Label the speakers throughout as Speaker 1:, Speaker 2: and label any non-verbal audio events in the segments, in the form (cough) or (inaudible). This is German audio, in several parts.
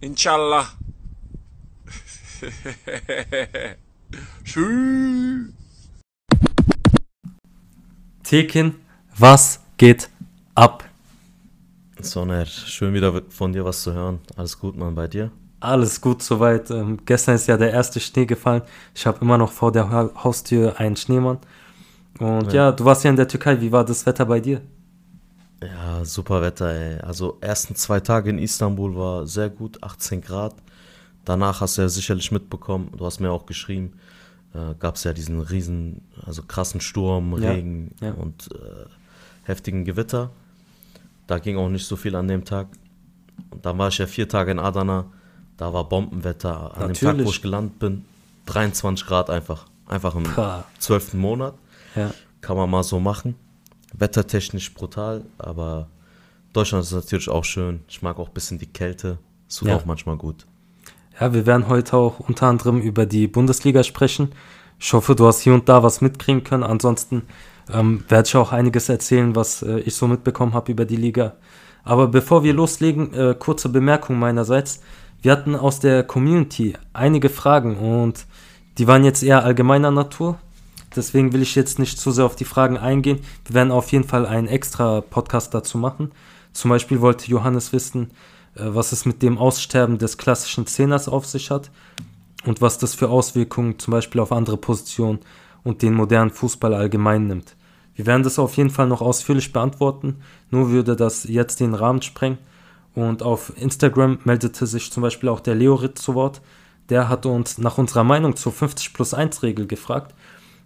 Speaker 1: Inshallah. (laughs) Tschüss.
Speaker 2: Tekin, was geht ab?
Speaker 3: Soner, schön wieder von dir was zu hören. Alles gut, Mann, bei dir?
Speaker 2: Alles gut soweit. Ähm, gestern ist ja der erste Schnee gefallen. Ich habe immer noch vor der ha Haustür einen Schneemann. Und ja. ja. du warst ja in der Türkei. Wie war das Wetter bei dir?
Speaker 3: Ja, super Wetter, ey. Also ersten zwei Tage in Istanbul war sehr gut, 18 Grad. Danach hast du ja sicherlich mitbekommen, du hast mir auch geschrieben, äh, gab es ja diesen riesen, also krassen Sturm, Regen ja, und äh, heftigen Gewitter. Da ging auch nicht so viel an dem Tag. Und dann war ich ja vier Tage in Adana, da war Bombenwetter. An Natürlich. dem Tag, wo ich gelandet bin, 23 Grad einfach. Einfach im zwölften Monat. Ja. Kann man mal so machen. Wettertechnisch brutal, aber Deutschland ist natürlich auch schön. Ich mag auch ein bisschen die Kälte. Es tut ja. auch manchmal gut.
Speaker 2: Ja, wir werden heute auch unter anderem über die Bundesliga sprechen. Ich hoffe, du hast hier und da was mitkriegen können. Ansonsten ähm, werde ich auch einiges erzählen, was äh, ich so mitbekommen habe über die Liga. Aber bevor wir loslegen, äh, kurze Bemerkung meinerseits. Wir hatten aus der Community einige Fragen und die waren jetzt eher allgemeiner Natur. Deswegen will ich jetzt nicht zu sehr auf die Fragen eingehen. Wir werden auf jeden Fall einen extra Podcast dazu machen. Zum Beispiel wollte Johannes wissen, äh, was es mit dem Aussterben des klassischen Zehners auf sich hat und was das für Auswirkungen zum Beispiel auf andere Positionen und den modernen Fußball allgemein nimmt. Wir werden das auf jeden Fall noch ausführlich beantworten, nur würde das jetzt den Rahmen sprengen. Und auf Instagram meldete sich zum Beispiel auch der Leorit zu Wort. Der hat uns nach unserer Meinung zur 50 plus 1 Regel gefragt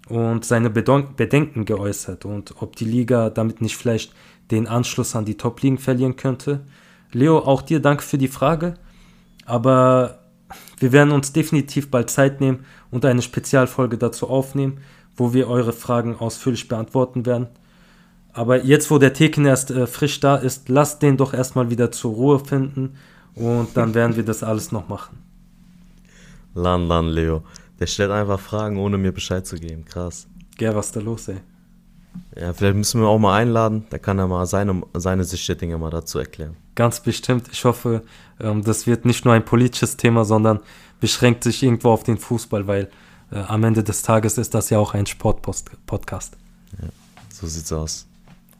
Speaker 2: und seine Bedenken geäußert und ob die Liga damit nicht vielleicht den Anschluss an die Top-Ligen verlieren könnte. Leo, auch dir danke für die Frage, aber wir werden uns definitiv bald Zeit nehmen und eine Spezialfolge dazu aufnehmen, wo wir eure Fragen ausführlich beantworten werden. Aber jetzt, wo der Theken erst äh, frisch da ist, lasst den doch erstmal wieder zur Ruhe finden und dann werden wir das alles noch machen.
Speaker 3: Lan, lan, Leo. Der stellt einfach Fragen, ohne mir Bescheid zu geben. Krass.
Speaker 2: Gell, was ist da los, ey?
Speaker 3: Ja, vielleicht müssen wir auch mal einladen. Da kann er mal seine, seine Sicht der Dinge mal dazu erklären.
Speaker 2: Ganz bestimmt. Ich hoffe, ähm, das wird nicht nur ein politisches Thema, sondern beschränkt sich irgendwo auf den Fußball, weil äh, am Ende des Tages ist das ja auch ein Sportpodcast.
Speaker 3: Ja, so sieht's aus.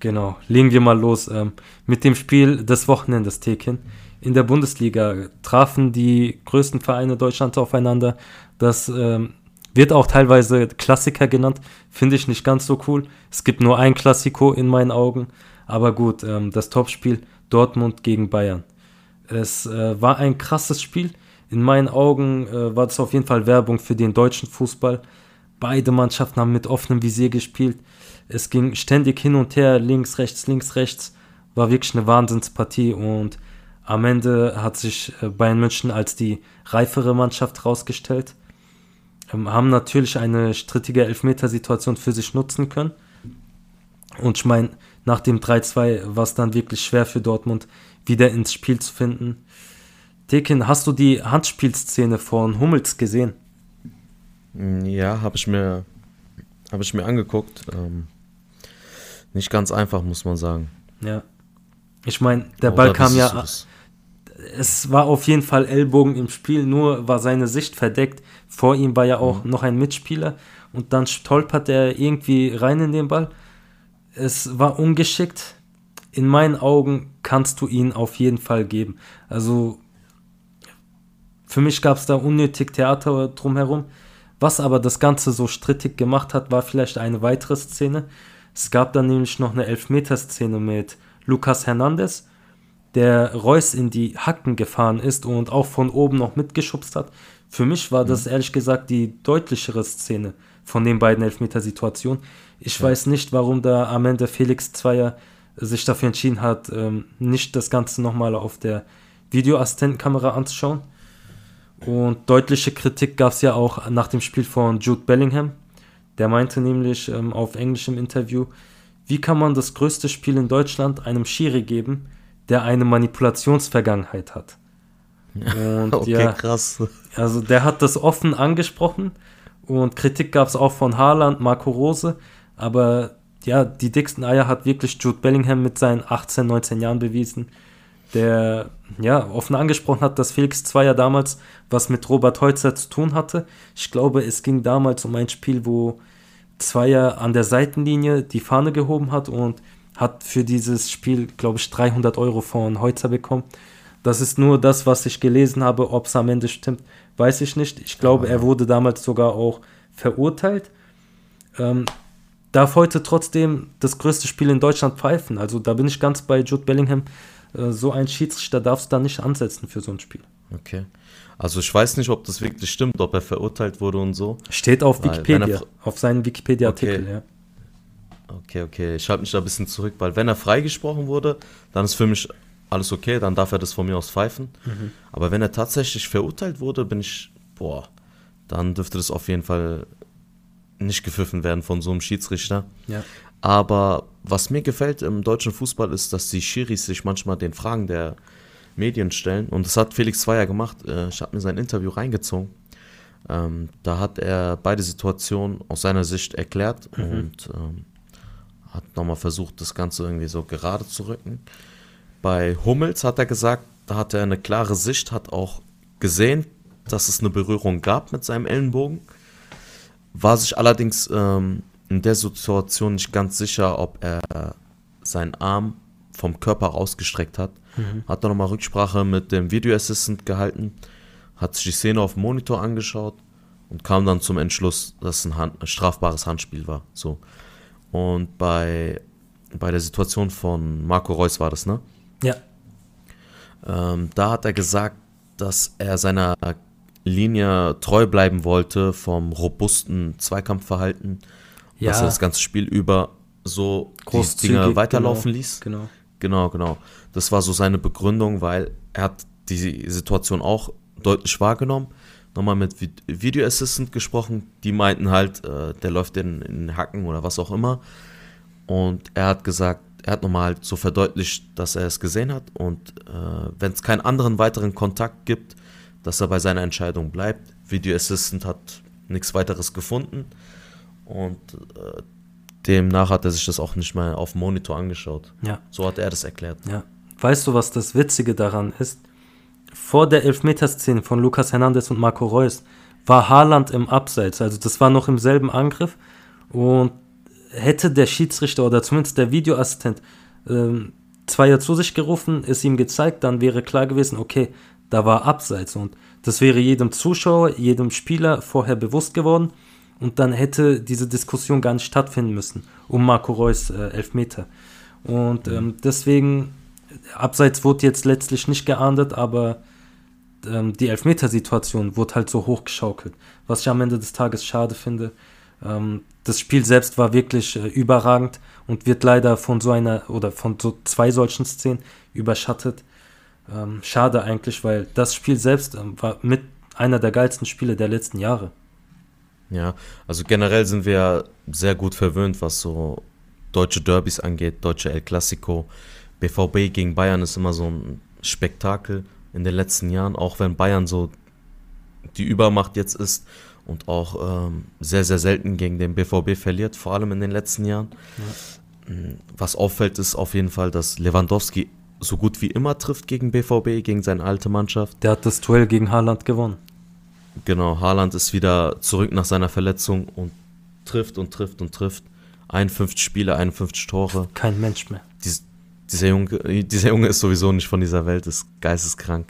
Speaker 2: Genau. Legen wir mal los ähm, mit dem Spiel des Wochenendes, Tekin. In der Bundesliga trafen die größten Vereine Deutschlands aufeinander. Das ähm, wird auch teilweise Klassiker genannt. Finde ich nicht ganz so cool. Es gibt nur ein Klassiko in meinen Augen. Aber gut, ähm, das Topspiel Dortmund gegen Bayern. Es äh, war ein krasses Spiel. In meinen Augen äh, war das auf jeden Fall Werbung für den deutschen Fußball. Beide Mannschaften haben mit offenem Visier gespielt. Es ging ständig hin und her, links, rechts, links, rechts. War wirklich eine Wahnsinnspartie und am Ende hat sich äh, Bayern München als die reifere Mannschaft herausgestellt ähm, haben natürlich eine strittige Elfmetersituation für sich nutzen können. Und ich meine, nach dem 3-2 war es dann wirklich schwer für Dortmund, wieder ins Spiel zu finden. Dekin, hast du die Handspielszene von Hummels gesehen?
Speaker 3: Mm, ja, habe ich mir habe ich mir angeguckt. Ähm, nicht ganz einfach, muss man sagen.
Speaker 2: Ja. Ich meine, der Ball kam ja. Es war auf jeden Fall Ellbogen im Spiel, nur war seine Sicht verdeckt. Vor ihm war ja auch mhm. noch ein Mitspieler und dann stolpert er irgendwie rein in den Ball. Es war ungeschickt. In meinen Augen kannst du ihn auf jeden Fall geben. Also für mich gab es da unnötig Theater drumherum. Was aber das Ganze so strittig gemacht hat, war vielleicht eine weitere Szene. Es gab dann nämlich noch eine Elfmeterszene mit Lucas Hernandez, der Reus in die Hacken gefahren ist und auch von oben noch mitgeschubst hat. Für mich war das mhm. ehrlich gesagt die deutlichere Szene von den beiden Elfmetersituationen. Ich ja. weiß nicht, warum da am Ende Felix Zweier sich dafür entschieden hat, ähm, nicht das Ganze nochmal auf der Videoassistentenkamera anzuschauen. Und deutliche Kritik gab es ja auch nach dem Spiel von Jude Bellingham. Der meinte nämlich ähm, auf Englisch im Interview, wie kann man das größte Spiel in Deutschland einem Schiri geben, der eine Manipulationsvergangenheit hat? (laughs)
Speaker 3: Und okay, ja, krass.
Speaker 2: Also der hat das offen angesprochen und Kritik gab es auch von Haaland, Marco Rose, aber ja, die dicksten Eier hat wirklich Jude Bellingham mit seinen 18, 19 Jahren bewiesen. der ja offen angesprochen hat, dass Felix Zweier damals was mit Robert Heutzer zu tun hatte. Ich glaube, es ging damals um ein Spiel, wo Zweier an der Seitenlinie die Fahne gehoben hat und hat für dieses Spiel, glaube ich, 300 Euro von Heutzer bekommen. Das ist nur das, was ich gelesen habe. Ob es am Ende stimmt, weiß ich nicht. Ich glaube, er wurde damals sogar auch verurteilt. Ähm, darf heute trotzdem das größte Spiel in Deutschland pfeifen. Also da bin ich ganz bei Jude Bellingham. Äh, so ein Schiedsrichter darfst du da nicht ansetzen für so ein Spiel.
Speaker 3: Okay. Also ich weiß nicht, ob das wirklich stimmt, ob er verurteilt wurde und so.
Speaker 2: Steht auf Wikipedia, auf seinen Wikipedia-Artikel,
Speaker 3: okay.
Speaker 2: ja.
Speaker 3: Okay, okay. Ich halte mich da ein bisschen zurück, weil wenn er freigesprochen wurde, dann ist für mich alles okay, dann darf er das von mir aus pfeifen. Mhm. Aber wenn er tatsächlich verurteilt wurde, bin ich, boah, dann dürfte das auf jeden Fall nicht gepfiffen werden von so einem Schiedsrichter.
Speaker 2: Ja.
Speaker 3: Aber was mir gefällt im deutschen Fußball ist, dass die Schiris sich manchmal den Fragen der Medien stellen. Und das hat Felix Zweier gemacht. Äh, ich habe mir sein Interview reingezogen. Ähm, da hat er beide Situationen aus seiner Sicht erklärt mhm. und ähm, hat nochmal versucht, das Ganze irgendwie so gerade zu rücken. Bei Hummels hat er gesagt, da hat er eine klare Sicht, hat auch gesehen, dass es eine Berührung gab mit seinem Ellenbogen. War sich allerdings ähm, in der Situation nicht ganz sicher, ob er seinen Arm vom Körper rausgestreckt hat. Mhm. Hat dann nochmal Rücksprache mit dem Video Assistant gehalten, hat sich die Szene auf dem Monitor angeschaut und kam dann zum Entschluss, dass es ein, Hand, ein strafbares Handspiel war. So. Und bei, bei der Situation von Marco Reus war das, ne?
Speaker 2: Ja.
Speaker 3: Ähm, da hat er gesagt, dass er seiner Linie treu bleiben wollte vom robusten Zweikampfverhalten, ja. dass er das ganze Spiel über so die Dinge weiterlaufen
Speaker 2: genau,
Speaker 3: ließ.
Speaker 2: Genau.
Speaker 3: Genau, genau. Das war so seine Begründung, weil er hat die Situation auch deutlich wahrgenommen. Nochmal mit Video Assistant gesprochen, die meinten halt, äh, der läuft in, in Hacken oder was auch immer. Und er hat gesagt, er hat nochmal halt so verdeutlicht, dass er es gesehen hat und äh, wenn es keinen anderen weiteren Kontakt gibt, dass er bei seiner Entscheidung bleibt. Video Assistant hat nichts weiteres gefunden und äh, demnach hat er sich das auch nicht mehr auf dem Monitor angeschaut.
Speaker 2: Ja.
Speaker 3: So hat er das erklärt.
Speaker 2: Ja. Weißt du, was das Witzige daran ist? Vor der Elfmeterszene von Lucas Hernandez und Marco Reus war Haaland im Abseits, also das war noch im selben Angriff. Und hätte der Schiedsrichter oder zumindest der Videoassistent ähm, Zweier zu sich gerufen, es ihm gezeigt, dann wäre klar gewesen, okay, da war Abseits. Und das wäre jedem Zuschauer, jedem Spieler vorher bewusst geworden. Und dann hätte diese Diskussion gar nicht stattfinden müssen um Marco Reus äh, Elfmeter. Und ähm, deswegen, Abseits wurde jetzt letztlich nicht geahndet, aber ähm, die Elfmetersituation wurde halt so hochgeschaukelt, was ich am Ende des Tages schade finde. Ähm, das Spiel selbst war wirklich äh, überragend und wird leider von so einer oder von so zwei solchen Szenen überschattet. Ähm, schade eigentlich, weil das Spiel selbst ähm, war mit einer der geilsten Spiele der letzten Jahre.
Speaker 3: Ja, also generell sind wir sehr gut verwöhnt, was so deutsche Derbys angeht, deutsche El Clasico. BVB gegen Bayern ist immer so ein Spektakel in den letzten Jahren, auch wenn Bayern so die Übermacht jetzt ist und auch ähm, sehr, sehr selten gegen den BVB verliert, vor allem in den letzten Jahren. Ja. Was auffällt, ist auf jeden Fall, dass Lewandowski so gut wie immer trifft gegen BVB, gegen seine alte Mannschaft.
Speaker 2: Der hat das Duell gegen Haaland gewonnen.
Speaker 3: Genau, Haaland ist wieder zurück nach seiner Verletzung und trifft und trifft und trifft. 51 Spiele, 51 Tore.
Speaker 2: Kein Mensch mehr.
Speaker 3: Dies, dieser, Junge, (laughs) dieser Junge ist sowieso nicht von dieser Welt, ist geisteskrank.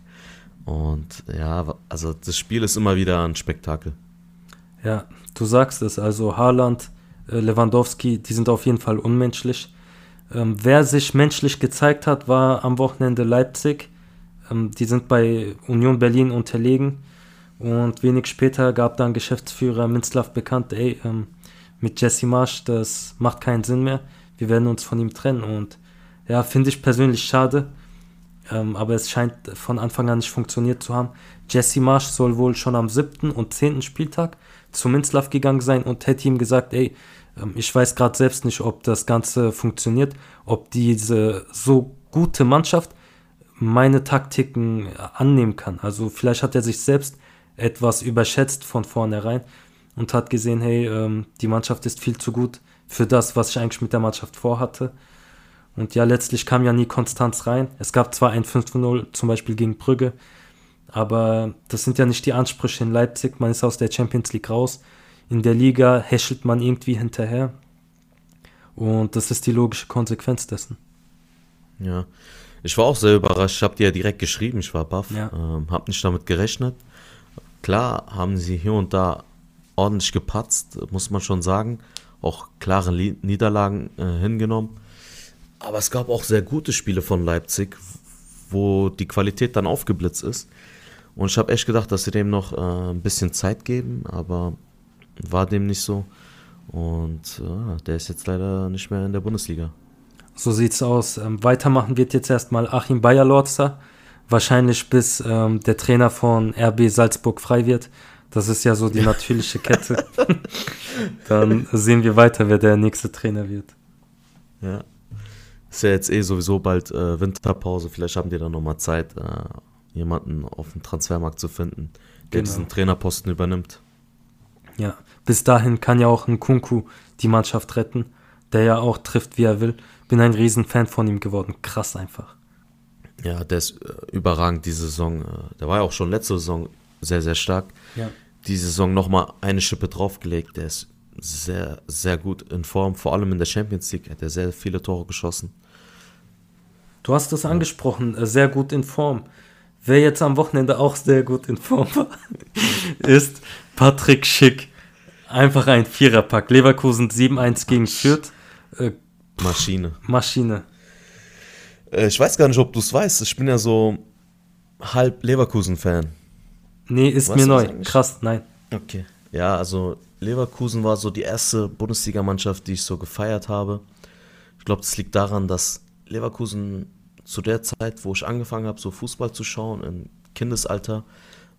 Speaker 3: Und ja, also das Spiel ist immer wieder ein Spektakel.
Speaker 2: Ja, du sagst es. Also Haaland, äh, Lewandowski, die sind auf jeden Fall unmenschlich. Ähm, wer sich menschlich gezeigt hat, war am Wochenende Leipzig. Ähm, die sind bei Union Berlin unterlegen. Und wenig später gab dann Geschäftsführer Minzlaff bekannt, ey, ähm, mit Jesse Marsch, das macht keinen Sinn mehr. Wir werden uns von ihm trennen. Und ja, finde ich persönlich schade. Ähm, aber es scheint von Anfang an nicht funktioniert zu haben. Jesse Marsch soll wohl schon am siebten und zehnten Spieltag zu Minzlaff gegangen sein und hätte ihm gesagt, ey, ähm, ich weiß gerade selbst nicht, ob das Ganze funktioniert, ob diese so gute Mannschaft meine Taktiken annehmen kann. Also vielleicht hat er sich selbst etwas überschätzt von vornherein und hat gesehen, hey, ähm, die Mannschaft ist viel zu gut für das, was ich eigentlich mit der Mannschaft vorhatte. Und ja, letztlich kam ja nie Konstanz rein. Es gab zwar ein 5-0 zum Beispiel gegen Brügge, aber das sind ja nicht die Ansprüche in Leipzig. Man ist aus der Champions League raus. In der Liga häschelt man irgendwie hinterher. Und das ist die logische Konsequenz dessen.
Speaker 3: Ja, ich war auch sehr überrascht. Ich habe dir ja direkt geschrieben, ich war baff.
Speaker 2: Ja.
Speaker 3: Ähm, habe nicht damit gerechnet. Klar haben sie hier und da ordentlich gepatzt, muss man schon sagen. Auch klare Niederlagen äh, hingenommen. Aber es gab auch sehr gute Spiele von Leipzig, wo die Qualität dann aufgeblitzt ist. Und ich habe echt gedacht, dass sie dem noch äh, ein bisschen Zeit geben, aber war dem nicht so. Und äh, der ist jetzt leider nicht mehr in der Bundesliga.
Speaker 2: So sieht's aus. Ähm, weitermachen wird jetzt erstmal Achim Bayer-Lorzer. Wahrscheinlich bis ähm, der Trainer von RB Salzburg frei wird. Das ist ja so die natürliche Kette. (laughs) Dann sehen wir weiter, wer der nächste Trainer wird.
Speaker 3: Ja. Ist ja jetzt eh sowieso bald äh, Winterpause. Vielleicht haben die dann nochmal Zeit, äh, jemanden auf dem Transfermarkt zu finden, der
Speaker 2: Genau.
Speaker 3: diesen Trainerposten übernimmt.
Speaker 2: Ja, bis dahin kann ja auch ein Kunku die Mannschaft retten, der ja auch trifft, wie er will. Bin ein Riesenfan von ihm geworden. Krass einfach.
Speaker 3: Ja, der ist äh, überragend diese Saison. Äh, der war ja auch schon letzte Saison sehr, sehr stark.
Speaker 2: Ja.
Speaker 3: Diese Saison nochmal eine Schippe draufgelegt. Der ist sehr, sehr gut in Form. Vor allem in der Champions League hat er sehr viele Tore geschossen.
Speaker 2: Du hast es angesprochen, äh, sehr gut in Form. Wer jetzt am Wochenende auch sehr gut in Form war, (laughs) ist Patrick Schick. Einfach ein Viererpack. Leverkusen 7-1 gegen Fürth. Äh,
Speaker 3: Maschine.
Speaker 2: Maschine.
Speaker 3: Äh, ich weiß gar nicht, ob du es weißt. Ich bin ja so halb Leverkusen-Fan.
Speaker 2: Nee, ist
Speaker 3: Weißt
Speaker 2: mir
Speaker 3: das
Speaker 2: neu. Krass, nein.
Speaker 3: Okay. Ja, also Leverkusen war so die erste Bundesligamannschaft, die ich so gefeiert habe. Ich glaube, das liegt daran, dass Leverkusen zu der Zeit, wo ich angefangen habe, so Fußball zu schauen, im Kindesalter,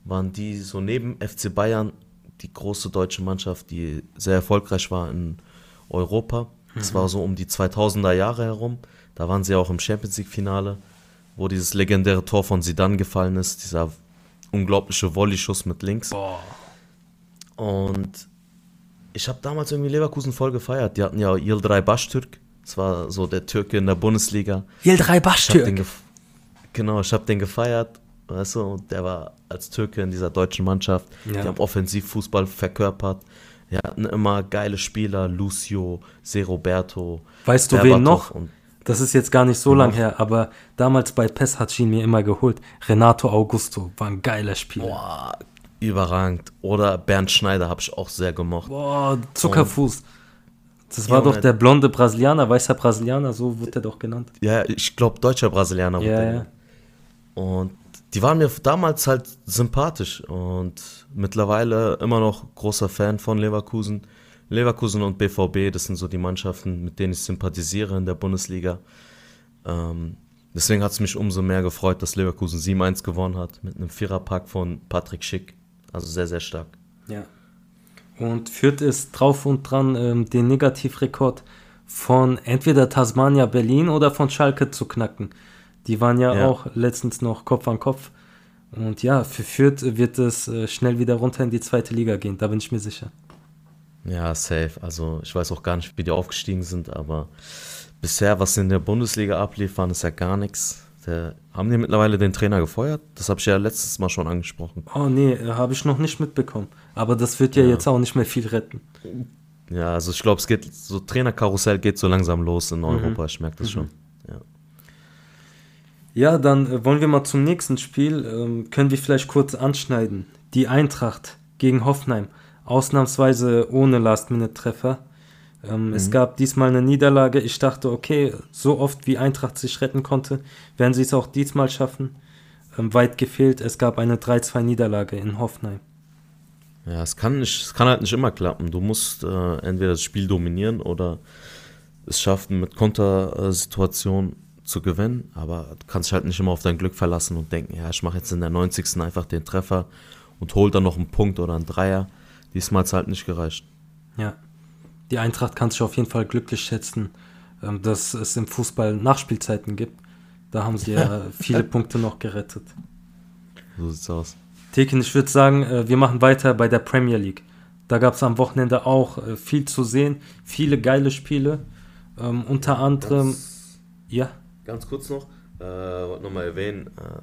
Speaker 3: waren die so neben FC Bayern die große deutsche Mannschaft, die sehr erfolgreich war in Europa. Das war so um die 2000er Jahre herum. Da waren sie auch im Champions League Finale, wo dieses legendäre Tor von Zidane gefallen ist, dieser unglaubliche Volley-Schuss mit links.
Speaker 2: Boah.
Speaker 3: Und ich habe damals irgendwie Leverkusen voll gefeiert. Die hatten ja Yildiray Baştürk. Das war so der Türke in der Bundesliga.
Speaker 2: Yildiray Baştürk.
Speaker 3: genau, ich habe den gefeiert. Weißt du, und der war als Türke in dieser deutschen Mannschaft.
Speaker 2: Ja.
Speaker 3: Die haben Offensivfußball verkörpert. Die hatten immer geile Spieler. Lucio, Se Roberto.
Speaker 2: Weißt du,
Speaker 3: Berbatov
Speaker 2: wen noch?
Speaker 3: Und
Speaker 2: Das ist jetzt gar nicht so lang
Speaker 3: noch?
Speaker 2: her, aber damals bei PES hat ihn mir immer geholt. Renato Augusto war ein geiler Spieler.
Speaker 3: boah, überragend. Oder Bernd Schneider habe ich auch sehr gemocht.
Speaker 2: Boah, Zuckerfuß. Das war
Speaker 3: Junge.
Speaker 2: doch der blonde Brasilianer, weißer Brasilianer, so wird er doch genannt.
Speaker 3: Ja, ich glaube, deutscher Brasilianer. wurde
Speaker 2: Ja.
Speaker 3: Und die waren mir damals halt sympathisch und mittlerweile immer noch großer Fan von Leverkusen. Leverkusen und BVB, das sind so die Mannschaften, mit denen ich sympathisiere in der Bundesliga. Ähm, deswegen hat es mich umso mehr gefreut, dass Leverkusen 7-1 gewonnen hat mit einem Viererpack von Patrick Schick. Also sehr, sehr stark.
Speaker 2: Ja. Und Fürth ist drauf und dran, ähm, den Negativrekord von entweder Tasmania Berlin oder von Schalke zu knacken. Die waren ja,
Speaker 3: Ja.
Speaker 2: auch letztens noch Kopf an Kopf. Und ja, für Fürth wird es äh, schnell wieder runter in die zweite Liga gehen, da bin ich mir sicher.
Speaker 3: Ja, safe. Also ich weiß auch gar nicht, wie die aufgestiegen sind, aber bisher, was sie in der Bundesliga abliefern, ist ja gar nichts. Der, haben die mittlerweile den Trainer gefeuert? Das habe ich ja letztes Mal schon angesprochen.
Speaker 2: Oh nee, äh, habe ich noch nicht mitbekommen. Aber das wird ja,
Speaker 3: Ja.
Speaker 2: jetzt auch nicht mehr viel retten.
Speaker 3: Ja, also ich glaube, es geht so Trainerkarussell geht so langsam los in Europa. Ich merke das schon. Ja.
Speaker 2: Ja, dann äh, wollen wir mal zum nächsten Spiel. Ähm, können wir vielleicht kurz anschneiden. Die Eintracht gegen Hoffenheim. Ausnahmsweise ohne Last-Minute-Treffer. Ähm, Es gab diesmal eine Niederlage. Ich dachte, okay, so oft wie Eintracht sich retten konnte, werden sie es auch diesmal schaffen. Ähm, weit gefehlt. Es gab eine 3-2-Niederlage in Hoffenheim.
Speaker 3: Ja, es kann, nicht, es kann halt nicht immer klappen. Du musst äh, entweder das Spiel dominieren oder es schaffen, mit Kontersituationen zu gewinnen. Aber du kannst dich halt nicht immer auf dein Glück verlassen und denken, ja, ich mache jetzt in der 90. einfach den Treffer und hol dann noch einen Punkt oder einen Dreier. Diesmal hat es halt nicht gereicht.
Speaker 2: Ja. Die Eintracht kann sich auf jeden Fall glücklich schätzen, ähm, dass es im Fußball Nachspielzeiten gibt. Da haben sie ja (laughs) viele Punkte noch gerettet.
Speaker 3: So sieht's aus.
Speaker 2: Tekin, ich würde sagen, äh, wir machen weiter bei der Premier League. Da gab es am Wochenende auch äh, viel zu sehen, viele geile Spiele. Ähm, unter anderem Ja.
Speaker 3: Ganz kurz noch, äh, wollte nochmal erwähnen, äh,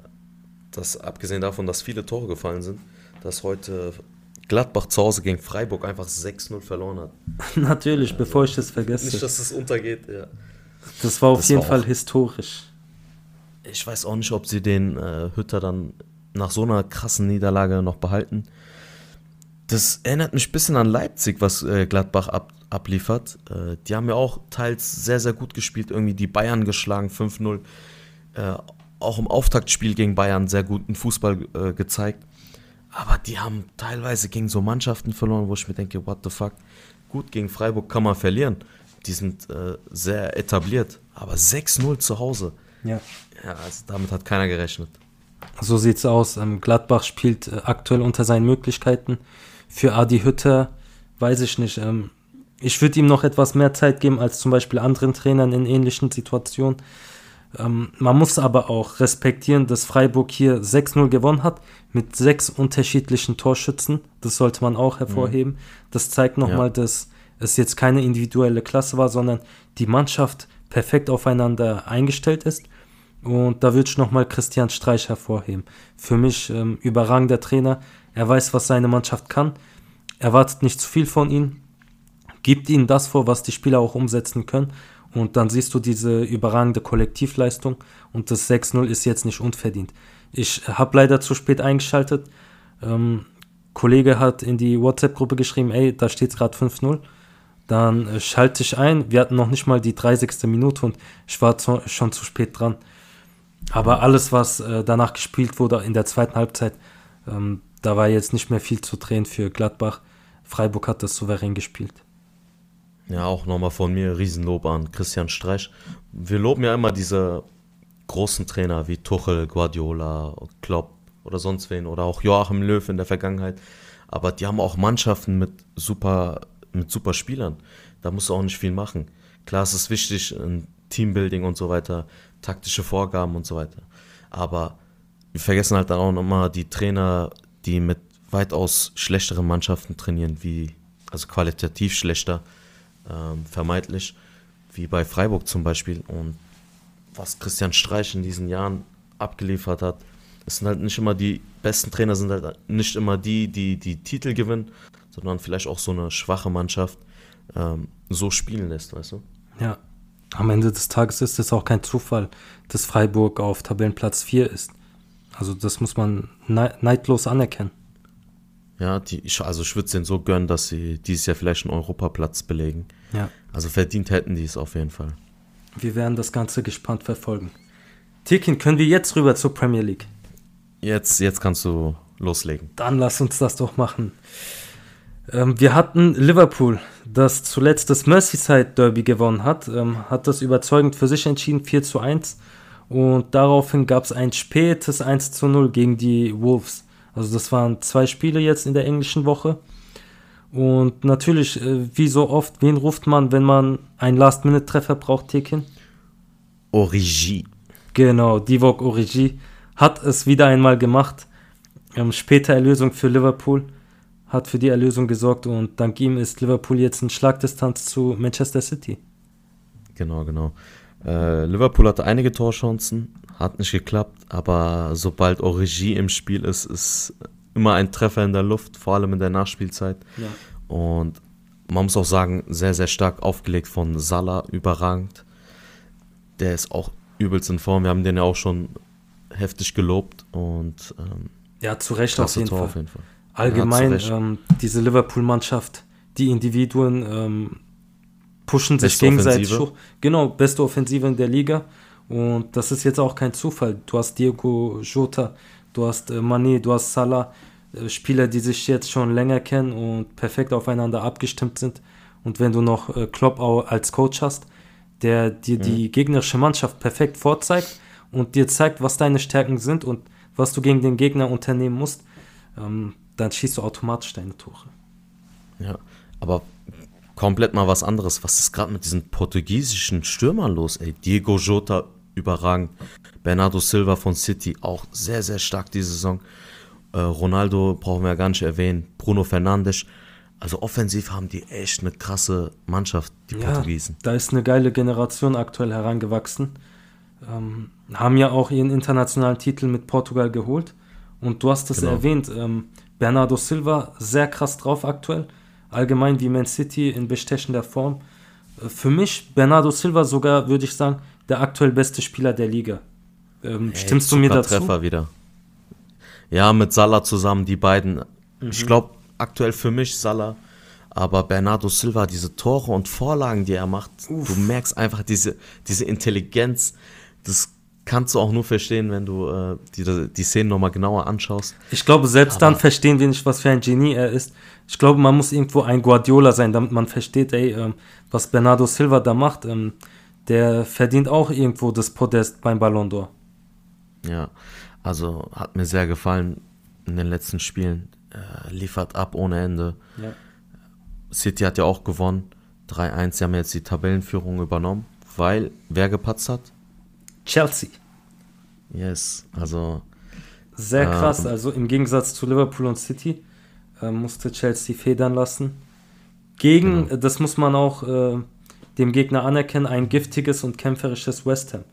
Speaker 3: dass abgesehen davon, dass viele Tore gefallen sind, dass heute Gladbach zu Hause gegen Freiburg einfach 6-0 verloren hat. (laughs)
Speaker 2: Natürlich, also, bevor ich das vergesse.
Speaker 3: Nicht, dass es untergeht, ja.
Speaker 2: Das war auf das jeden war Fall historisch.
Speaker 3: Ich weiß auch nicht, ob sie den äh, Hütter dann nach so einer krassen Niederlage noch behalten. Das erinnert mich ein bisschen an Leipzig, was äh, Gladbach ab, abliefert. Äh, die haben ja auch teils sehr, sehr gut gespielt, irgendwie die Bayern geschlagen, 5-0. Äh, auch im Auftaktspiel gegen Bayern sehr guten Fußball äh, gezeigt. Aber die haben teilweise gegen so Mannschaften verloren, wo ich mir denke, what the fuck. Gut, gegen Freiburg kann man verlieren. Die sind äh, sehr etabliert. Aber 6-0 zu Hause.
Speaker 2: Ja.
Speaker 3: Ja, also damit hat keiner gerechnet.
Speaker 2: So sieht's aus. Ähm, Gladbach spielt äh, aktuell unter seinen Möglichkeiten. Für Adi Hütter weiß ich nicht. Ähm, ich würde ihm noch etwas mehr Zeit geben als zum Beispiel anderen Trainern in ähnlichen Situationen. Ähm, man muss aber auch respektieren, dass Freiburg hier 6-0 gewonnen hat mit sechs unterschiedlichen Torschützen. Das sollte man auch hervorheben. Mhm. Das zeigt nochmal, ja. dass es jetzt keine individuelle Klasse war, sondern die Mannschaft perfekt aufeinander eingestellt ist. Und da würde ich nochmal Christian Streich hervorheben. Für mich ähm, überragender Trainer. Er weiß, was seine Mannschaft kann. Erwartet nicht zu viel von ihnen. Gibt ihnen das vor, was die Spieler auch umsetzen können. Und dann siehst du diese überragende Kollektivleistung und das 6-0 ist jetzt nicht unverdient. Ich habe leider zu spät eingeschaltet. Ähm, Kollege hat in die WhatsApp-Gruppe geschrieben, ey, da steht es gerade 5-0. Dann äh, schalte ich ein. Wir hatten noch nicht mal die 30. Minute und ich war zu, schon zu spät dran. Aber alles, was äh, danach gespielt wurde in der zweiten Halbzeit, ähm, da war jetzt nicht mehr viel zu drehen für Gladbach. Freiburg hat das souverän gespielt.
Speaker 3: Ja, auch nochmal von mir Riesenlob an Christian Streich. Wir loben ja immer diese großen Trainer wie Tuchel, Guardiola, Klopp oder sonst wen oder auch Joachim Löw in der Vergangenheit. Aber die haben auch Mannschaften mit super, mit super Spielern. Da musst du auch nicht viel machen. Klar, es ist wichtig, Teambuilding und so weiter, taktische Vorgaben und so weiter. Aber wir vergessen halt dann auch nochmal die Trainer, die mit weitaus schlechteren Mannschaften trainieren, wie, also qualitativ schlechter, ähm, vermeintlich, wie bei Freiburg zum Beispiel. Und was Christian Streich in diesen Jahren abgeliefert hat, es sind halt nicht immer die besten Trainer, sind halt nicht immer die, die die Titel gewinnen, sondern vielleicht auch so eine schwache Mannschaft ähm, so spielen lässt, weißt du?
Speaker 2: Ja, am Ende des Tages ist es auch kein Zufall, dass Freiburg auf Tabellenplatz 4 ist. Also das muss man neidlos anerkennen.
Speaker 3: Ja, die, also ich würde es denen so gönnen, dass sie dieses Jahr vielleicht einen Europaplatz belegen.
Speaker 2: Ja.
Speaker 3: Also verdient hätten die es auf jeden Fall.
Speaker 2: Wir werden das Ganze gespannt verfolgen. Tikin, können wir jetzt rüber zur Premier League?
Speaker 3: Jetzt, jetzt kannst du loslegen.
Speaker 2: Dann lass uns das doch machen. Ähm, wir hatten Liverpool, das zuletzt das Merseyside Derby gewonnen hat, ähm, hat das überzeugend für sich entschieden, 4 zu 1. Und daraufhin gab es ein spätes 1 zu 0 gegen die Wolves. Also das waren zwei Spiele jetzt in der englischen Woche. Und natürlich, äh, wie so oft, wen ruft man, wenn man einen Last-Minute-Treffer braucht, Tekin?
Speaker 3: Origi.
Speaker 2: Genau, Divock Origi hat es wieder einmal gemacht. Ähm, später Erlösung für Liverpool hat für die Erlösung gesorgt und dank ihm ist Liverpool jetzt in Schlagdistanz zu Manchester City.
Speaker 3: Genau, genau. Äh, Liverpool hatte einige Torchancen, hat nicht geklappt, aber sobald Origi im Spiel ist, ist immer ein Treffer in der Luft, vor allem in der Nachspielzeit.
Speaker 2: Ja.
Speaker 3: Und man muss auch sagen, sehr, sehr stark aufgelegt von Salah, überragend. Der ist auch übelst in Form. Wir haben den ja auch schon heftig gelobt und ähm,
Speaker 2: ja, zu Recht auf jeden, Tor auf jeden Fall. Allgemein, ja, ähm, diese Liverpool-Mannschaft, die Individuen ähm, pushen sich beste gegenseitig hoch. Genau, beste Offensive in der Liga. Und das ist jetzt auch kein Zufall. Du hast Diego Jota, du hast äh, Mané, du hast Salah, äh, Spieler, die sich jetzt schon länger kennen und perfekt aufeinander abgestimmt sind. Und wenn du noch äh, Klopp auch als Coach hast, der dir mhm. die gegnerische Mannschaft perfekt vorzeigt und dir zeigt, was deine Stärken sind und was du gegen den Gegner unternehmen musst, ähm, dann schießt du automatisch deine Tore.
Speaker 3: Ja, aber komplett mal was anderes. Was ist gerade mit diesen portugiesischen Stürmern los, ey? Diego Jota überragend. Bernardo Silva von City auch sehr, sehr stark diese Saison. Äh, Ronaldo brauchen wir ja gar nicht erwähnen. Bruno Fernandes. Also offensiv haben die echt eine krasse Mannschaft, die ja, Portugiesen.
Speaker 2: Da ist eine geile Generation aktuell herangewachsen. ähm, haben ja auch ihren internationalen Titel mit Portugal geholt. Und du hast es genau. erwähnt, ähm, Bernardo Silva sehr krass drauf aktuell. Allgemein wie Man City in bestechender Form. Äh, für mich Bernardo Silva sogar, würde ich sagen, der aktuell beste Spieler der Liga. Ähm, hey, stimmst du mir dazu?
Speaker 3: Treffer wieder. Ja, mit Salah zusammen, die beiden. Mhm. Ich glaube, aktuell für mich Salah. Aber Bernardo Silva, diese Tore und Vorlagen, die er macht, Uff. du merkst einfach diese, diese Intelligenz. Das kannst du auch nur verstehen, wenn du äh, die, die Szenen nochmal genauer anschaust.
Speaker 2: Ich glaube, selbst Aber dann verstehen wir nicht, was für ein Genie er ist. Ich glaube, man muss irgendwo ein Guardiola sein, damit man versteht, ey, ähm, was Bernardo Silva da macht. Ähm, der verdient auch irgendwo das Podest beim Ballon d'Or.
Speaker 3: Ja, also hat mir sehr gefallen in den letzten Spielen. Äh, liefert ab ohne Ende. Ja. City hat ja auch gewonnen. 3-1, sie haben jetzt die Tabellenführung übernommen, weil wer gepatzt hat?
Speaker 2: Chelsea.
Speaker 3: Yes, also.
Speaker 2: Sehr ähm, krass, also im Gegensatz zu Liverpool und City äh, musste Chelsea federn lassen. Gegen, genau. das muss man auch äh, dem Gegner anerkennen, ein giftiges und kämpferisches West Ham.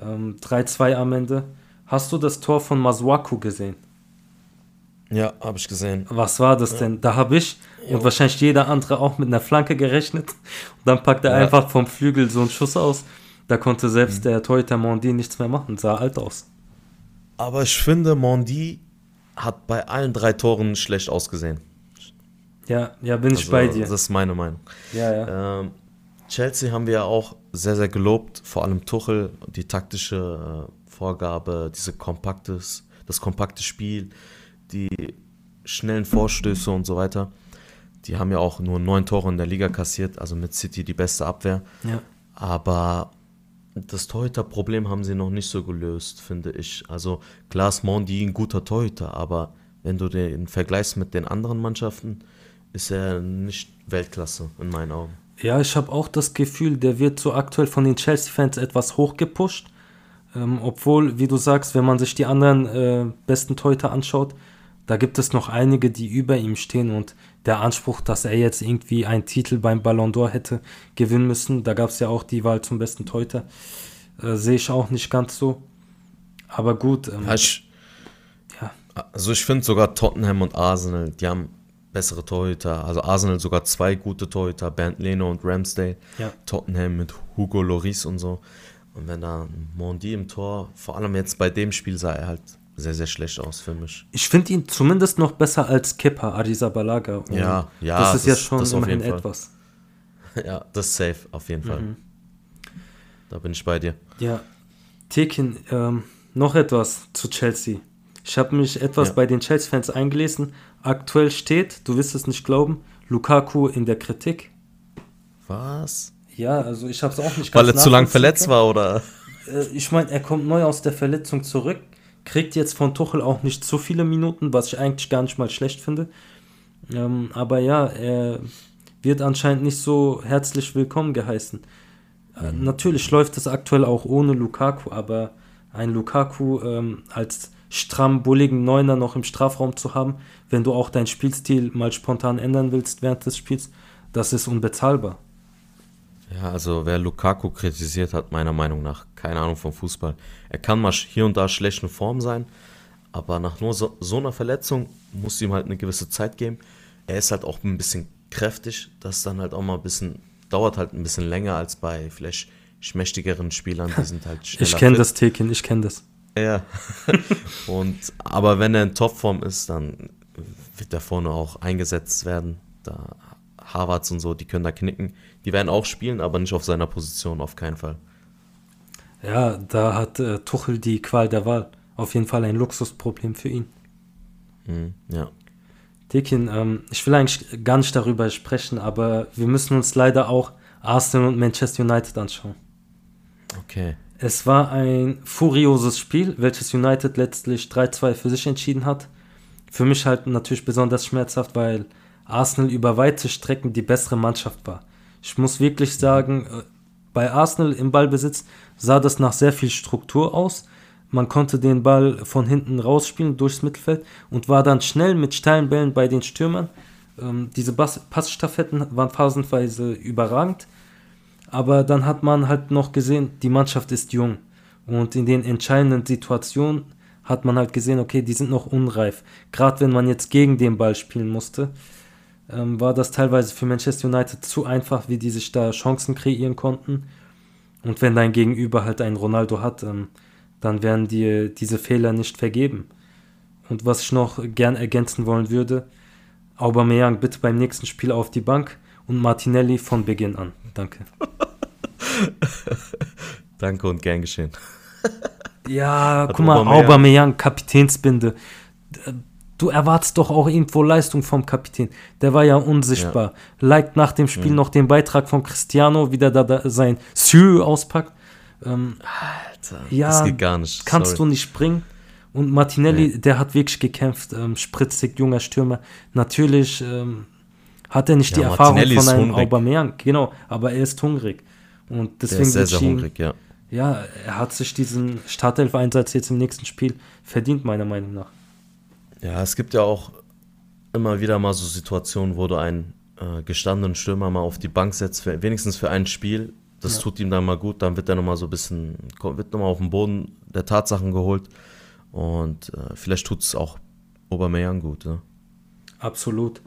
Speaker 2: Ähm, 3-2 am Ende. Hast du das Tor von Masuaku gesehen?
Speaker 3: Ja, habe ich gesehen.
Speaker 2: Was war das ja. denn? Da habe ich jo. und wahrscheinlich jeder andere auch mit einer Flanke gerechnet. Und dann packt er ja. einfach vom Flügel so einen Schuss aus. Da konnte selbst mhm. der Torhüter Mondi nichts mehr machen. Sah alt aus.
Speaker 3: Aber ich finde, Mondi hat bei allen drei Toren schlecht ausgesehen.
Speaker 2: Ja, ja, bin also, ich bei dir.
Speaker 3: Das ist meine Meinung.
Speaker 2: Ja, ja.
Speaker 3: Ähm, Chelsea haben wir ja auch sehr, sehr gelobt, vor allem Tuchel, die taktische äh, Vorgabe, diese kompaktes, das kompakte Spiel, die schnellen Vorstöße und so weiter. Die haben ja auch nur neun Tore in der Liga kassiert, also mit City die beste Abwehr.
Speaker 2: Ja.
Speaker 3: Aber das Torhüter-Problem haben sie noch nicht so gelöst, finde ich. Also ist Mondi ein guter Torhüter, aber wenn du den vergleichst mit den anderen Mannschaften, ist er nicht Weltklasse in meinen Augen.
Speaker 2: Ja, ich habe auch das Gefühl, der wird so aktuell von den Chelsea-Fans etwas hochgepusht. Ähm, obwohl, wie du sagst, wenn man sich die anderen äh, besten Torhüter anschaut, da gibt es noch einige, die über ihm stehen und der Anspruch, dass er jetzt irgendwie einen Titel beim Ballon d'Or hätte gewinnen müssen, da gab es ja auch die Wahl zum besten Torhüter, äh, sehe ich auch nicht ganz so. Aber gut. Ähm,
Speaker 3: ja, ich, ja. Also ich finde sogar Tottenham und Arsenal, die haben bessere Torhüter. Also Arsenal sogar zwei gute Torhüter, Bernd Leno und Ramsdale.
Speaker 2: Ja.
Speaker 3: Tottenham mit Hugo Loris und so. Und wenn da Mondi im Tor, vor allem jetzt bei dem Spiel sah er halt sehr, sehr schlecht aus für mich.
Speaker 2: Ich finde ihn zumindest noch besser als Kepa Arrizabalaga.
Speaker 3: Ja, ja.
Speaker 2: Das ist das, ja schon immerhin etwas. (laughs)
Speaker 3: Ja, das ist safe, auf jeden Fall. Mhm. Da bin ich bei dir.
Speaker 2: Ja. Tekin, ähm, noch etwas zu Chelsea. Ich habe mich etwas ja. bei den Chelsea-Fans eingelesen. Aktuell steht, du wirst es nicht glauben, Lukaku in der Kritik.
Speaker 3: Was?
Speaker 2: Ja, also ich habe es auch nicht
Speaker 3: Weil er zu lang verletzt war, oder?
Speaker 2: Äh, ich meine, er kommt neu aus der Verletzung zurück, kriegt jetzt von Tuchel auch nicht so viele Minuten, was ich eigentlich gar nicht mal schlecht finde. Ähm, aber ja, er wird anscheinend nicht so herzlich willkommen geheißen. Äh, mhm. Natürlich läuft es aktuell auch ohne Lukaku, aber ein Lukaku ähm, als stramm bulligen Neuner noch im Strafraum zu haben, wenn du auch deinen Spielstil mal spontan ändern willst während des Spiels, das ist unbezahlbar.
Speaker 3: Ja, also wer Lukaku kritisiert hat, meiner Meinung nach keine Ahnung vom Fußball. Er kann mal hier und da schlecht in Form sein, aber nach nur so, so einer Verletzung muss ihm halt eine gewisse Zeit geben. Er ist halt auch ein bisschen kräftig, das dann halt auch mal ein bisschen, dauert halt ein bisschen länger als bei vielleicht schmächtigeren Spielern, die (laughs) sind halt
Speaker 2: schneller. Ich kenne das Tekin, ich kenne das.
Speaker 3: Ja. (laughs) und, aber wenn er in Topform ist, dann wird er vorne auch eingesetzt werden. Da Harvards und so, die können da knicken. Die werden auch spielen, aber nicht auf seiner Position, auf keinen Fall.
Speaker 2: Ja, da hat äh, Tuchel die Qual der Wahl. Auf jeden Fall ein Luxusproblem für ihn.
Speaker 3: Hm, ja.
Speaker 2: Dekin, ähm, ich will eigentlich gar nicht darüber sprechen, aber wir müssen uns leider auch Arsenal und Manchester United anschauen.
Speaker 3: Okay.
Speaker 2: Es war ein furioses Spiel, welches United letztlich 3-2 für sich entschieden hat. Für mich halt natürlich besonders schmerzhaft, weil Arsenal über weite Strecken die bessere Mannschaft war. Ich muss wirklich sagen, äh, bei Arsenal im Ballbesitz sah das nach sehr viel Struktur aus. Man konnte den Ball von hinten rausspielen durchs Mittelfeld und war dann schnell mit steilen Bällen bei den Stürmern. Ähm, diese Passstaffetten waren phasenweise überragend. Aber dann hat man halt noch gesehen, die Mannschaft ist jung. Und in den entscheidenden Situationen hat man halt gesehen, okay, die sind noch unreif. Gerade wenn man jetzt gegen den Ball spielen musste, ähm, war das teilweise für Manchester United zu einfach, wie die sich da Chancen kreieren konnten. Und wenn dein Gegenüber halt einen Ronaldo hat, ähm, dann werden dir diese Fehler nicht vergeben. Und was ich noch gern ergänzen wollen würde, Aubameyang bitte beim nächsten Spiel auf die Bank und Martinelli von Beginn an. Danke. (laughs)
Speaker 3: Danke und gern geschehen. (laughs)
Speaker 2: Ja, guck mal, Aubameyang. Aubameyang, Kapitänsbinde. Du erwartest doch auch irgendwo Leistung vom Kapitän. Der war ja unsichtbar. Ja. Liked nach dem Spiel ja. noch den Beitrag von Cristiano, wie der da, da sein Sü auspackt. Ähm, Alter, ja, das geht gar nicht. Kannst Sorry. du nicht springen. Und Martinelli, nee. der hat wirklich gekämpft, ähm, spritzig, junger Stürmer. Natürlich ähm, hat er nicht ja, die Erfahrung von einem. Aubameyang, genau, aber er ist hungrig. Und deswegen der ist sehr, sehr hungrig, ja. Ja, er hat sich diesen Startelf-Einsatz jetzt im nächsten Spiel verdient, meiner Meinung nach.
Speaker 3: Ja, es gibt ja auch immer wieder mal so Situationen, wo du einen äh, gestandenen Stürmer mal auf die Bank setzt, für, wenigstens für ein Spiel. Das ja. tut ihm dann mal gut, dann wird er nochmal so ein bisschen, wird nochmal auf den Boden der Tatsachen geholt. Und äh, vielleicht tut es auch Aubameyang gut. Ne?
Speaker 2: Absolut.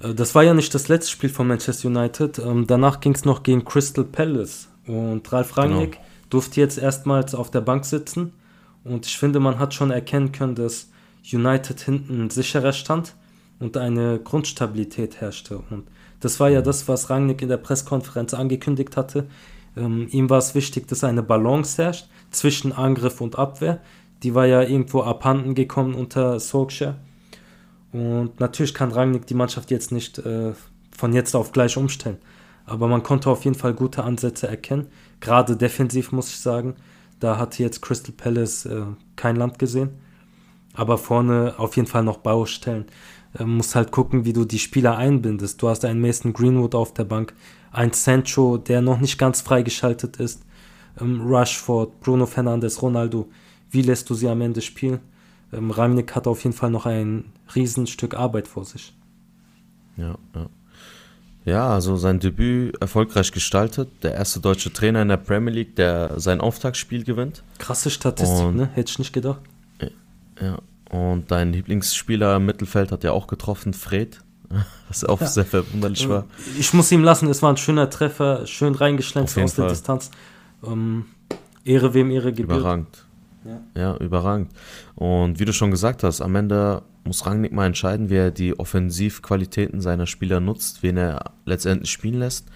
Speaker 2: Äh, das war ja nicht das letzte Spiel von Manchester United. Ähm, danach ging es noch gegen Crystal Palace. Und Ralf Rangnick genau. durfte jetzt erstmals auf der Bank sitzen. Und ich finde, man hat schon erkennen können, dass United hinten sicherer stand und eine Grundstabilität herrschte. Und das war ja das, was Rangnick in der Pressekonferenz angekündigt hatte. Ähm, ihm war es wichtig, dass eine Balance herrscht zwischen Angriff und Abwehr. Die war ja irgendwo abhanden gekommen unter Solskjaer. Und natürlich kann Rangnick die Mannschaft jetzt nicht äh, von jetzt auf gleich umstellen. Aber man konnte auf jeden Fall gute Ansätze erkennen. Gerade defensiv muss ich sagen. Da hatte jetzt Crystal Palace äh, kein Land gesehen. Aber vorne auf jeden Fall noch Baustellen. Äh, musst halt gucken, wie du die Spieler einbindest. Du hast einen Mason Greenwood auf der Bank, ein Sancho, der noch nicht ganz freigeschaltet ist, ähm, Rushford, Bruno Fernandes, Ronaldo. Wie lässt du sie am Ende spielen? Ähm, Rangnick hat auf jeden Fall noch ein Riesenstück Arbeit vor sich.
Speaker 3: Ja, ja. Ja, also sein Debüt erfolgreich gestaltet. Der erste deutsche Trainer in der Premier League, der sein Auftaktspiel gewinnt.
Speaker 2: Krasse Statistik, Und, ne? Hätte ich nicht gedacht.
Speaker 3: Ja, und dein Lieblingsspieler im Mittelfeld hat ja auch getroffen, Fred. (laughs) Was auch ja. sehr verwunderlich war.
Speaker 2: Ich muss ihm lassen, es war ein schöner Treffer, schön reingeschlänzt aus der Distanz. Ähm, Ehre wem Ehre gebührt.
Speaker 3: Überragend. Ja. ja, überragend. Und wie du schon gesagt hast, am Ende muss Rangnick mal entscheiden, wie er die Offensivqualitäten seiner Spieler nutzt, wen er letztendlich spielen lässt.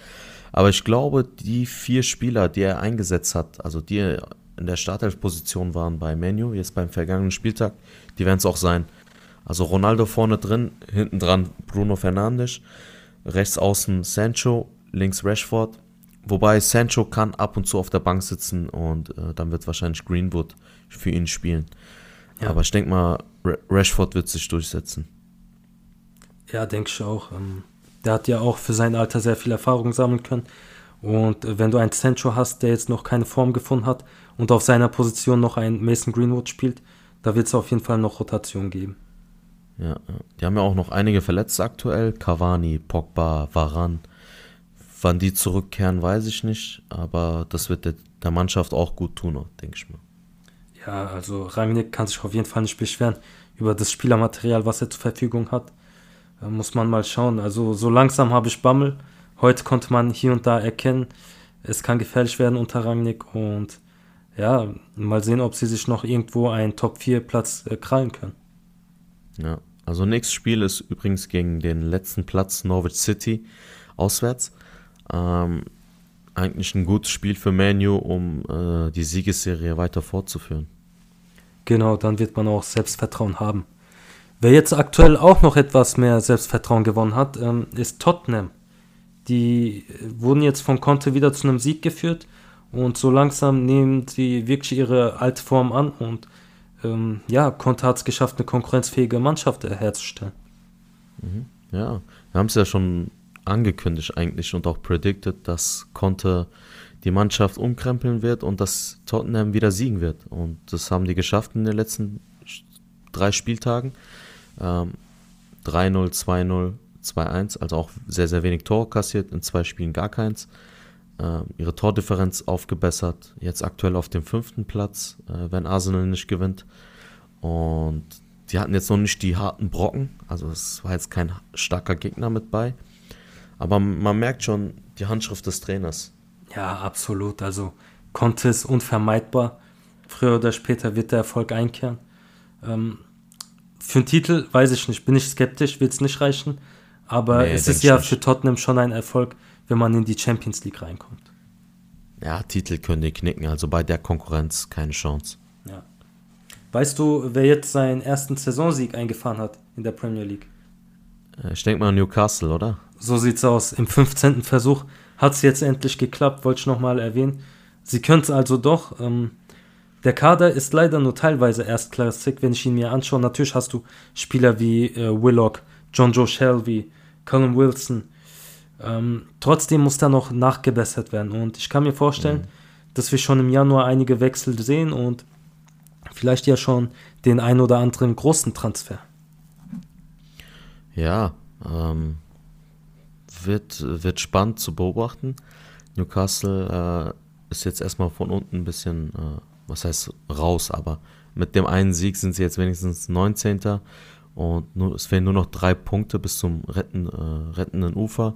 Speaker 3: Aber ich glaube, die vier Spieler, die er eingesetzt hat, also die in der Startelf-Position waren bei Menu, jetzt beim vergangenen Spieltag, die werden es auch sein. Also Ronaldo vorne drin, hinten dran Bruno Fernandes, rechts außen Sancho, links Rashford. Wobei Sancho kann ab und zu auf der Bank sitzen und äh, dann wird wahrscheinlich Greenwood für ihn spielen. Ja. Aber ich denke mal, Rashford wird sich durchsetzen.
Speaker 2: Ja, denke ich auch. Ähm, der hat ja auch für sein Alter sehr viel Erfahrung sammeln können. Und äh, wenn du einen Sancho hast, der jetzt noch keine Form gefunden hat und auf seiner Position noch ein Mason Greenwood spielt, da wird es auf jeden Fall noch Rotation geben.
Speaker 3: Ja, die haben ja auch noch einige Verletzte aktuell. Cavani, Pogba, Varan. Wann die zurückkehren, weiß ich nicht. Aber das wird der, der Mannschaft auch gut tun, denke ich mal.
Speaker 2: Ja, also Rangnick kann sich auf jeden Fall nicht beschweren über das Spielermaterial, was er zur Verfügung hat. Da muss man mal schauen. Also so langsam habe ich Bammel. Heute konnte man hier und da erkennen, es kann gefährlich werden unter Rangnick und ja, mal sehen, ob sie sich noch irgendwo einen Top-4-Platz äh, krallen können.
Speaker 3: Ja, also nächstes Spiel ist übrigens gegen den letzten Platz Norwich City auswärts. Ähm, eigentlich ein gutes Spiel für Manu, um äh, die Siegesserie weiter fortzuführen.
Speaker 2: Genau, dann wird man auch Selbstvertrauen haben. Wer jetzt aktuell auch noch etwas mehr Selbstvertrauen gewonnen hat, ähm, ist Tottenham. Die wurden jetzt von Conte wieder zu einem Sieg geführt und so langsam nehmen sie wirklich ihre alte Form an und ähm, ja, Conte hat es geschafft, eine konkurrenzfähige Mannschaft herzustellen.
Speaker 3: Mhm. Ja, wir haben es ja schon angekündigt eigentlich und auch predicted, dass Conte die Mannschaft umkrempeln wird und dass Tottenham wieder siegen wird. Und das haben die geschafft in den letzten drei Spieltagen. Ähm, 3-0, 2-0, 2-1, also auch sehr, sehr wenig Tore kassiert, in zwei Spielen gar keins. äh, ihre Tordifferenz aufgebessert. Jetzt aktuell auf dem fünften Platz, äh, wenn Arsenal nicht gewinnt. Und die hatten jetzt noch nicht die harten Brocken. Also es war jetzt kein starker Gegner mit bei. Aber man merkt schon die Handschrift des Trainers.
Speaker 2: Ja, absolut. Also Conte ist unvermeidbar. Früher oder später wird der Erfolg einkehren. Ähm, für einen Titel weiß ich nicht, bin ich skeptisch, wird es nicht reichen. Aber nee, es ist ja nicht. für Tottenham schon ein Erfolg, wenn man in die Champions League reinkommt.
Speaker 3: Ja, Titel können die knicken, also bei der Konkurrenz keine Chance.
Speaker 2: Ja. Weißt du, wer jetzt seinen ersten Saisonsieg eingefahren hat in der Premier League?
Speaker 3: Äh, ich denke mal Newcastle, oder?
Speaker 2: So sieht's aus. Im 15. Versuch hat es jetzt endlich geklappt, wollte ich nochmal erwähnen. Sie können es also doch. Ähm, der Kader ist leider nur teilweise erstklassig, wenn ich ihn mir anschaue. Natürlich hast du Spieler wie äh, Willock, John Joe Shelby, Colin Wilson. Ähm, trotzdem muss da noch nachgebessert werden. Und ich kann mir vorstellen, mhm. dass wir schon im Januar einige Wechsel sehen und vielleicht ja schon den ein oder anderen großen Transfer.
Speaker 3: Ja, ähm, wird, wird spannend zu beobachten. Newcastle äh, ist jetzt erstmal von unten ein bisschen äh, was heißt raus, aber mit dem einen Sieg sind sie jetzt wenigstens 19. Und nur, es fehlen nur noch drei Punkte bis zum retten, äh, rettenden Ufer.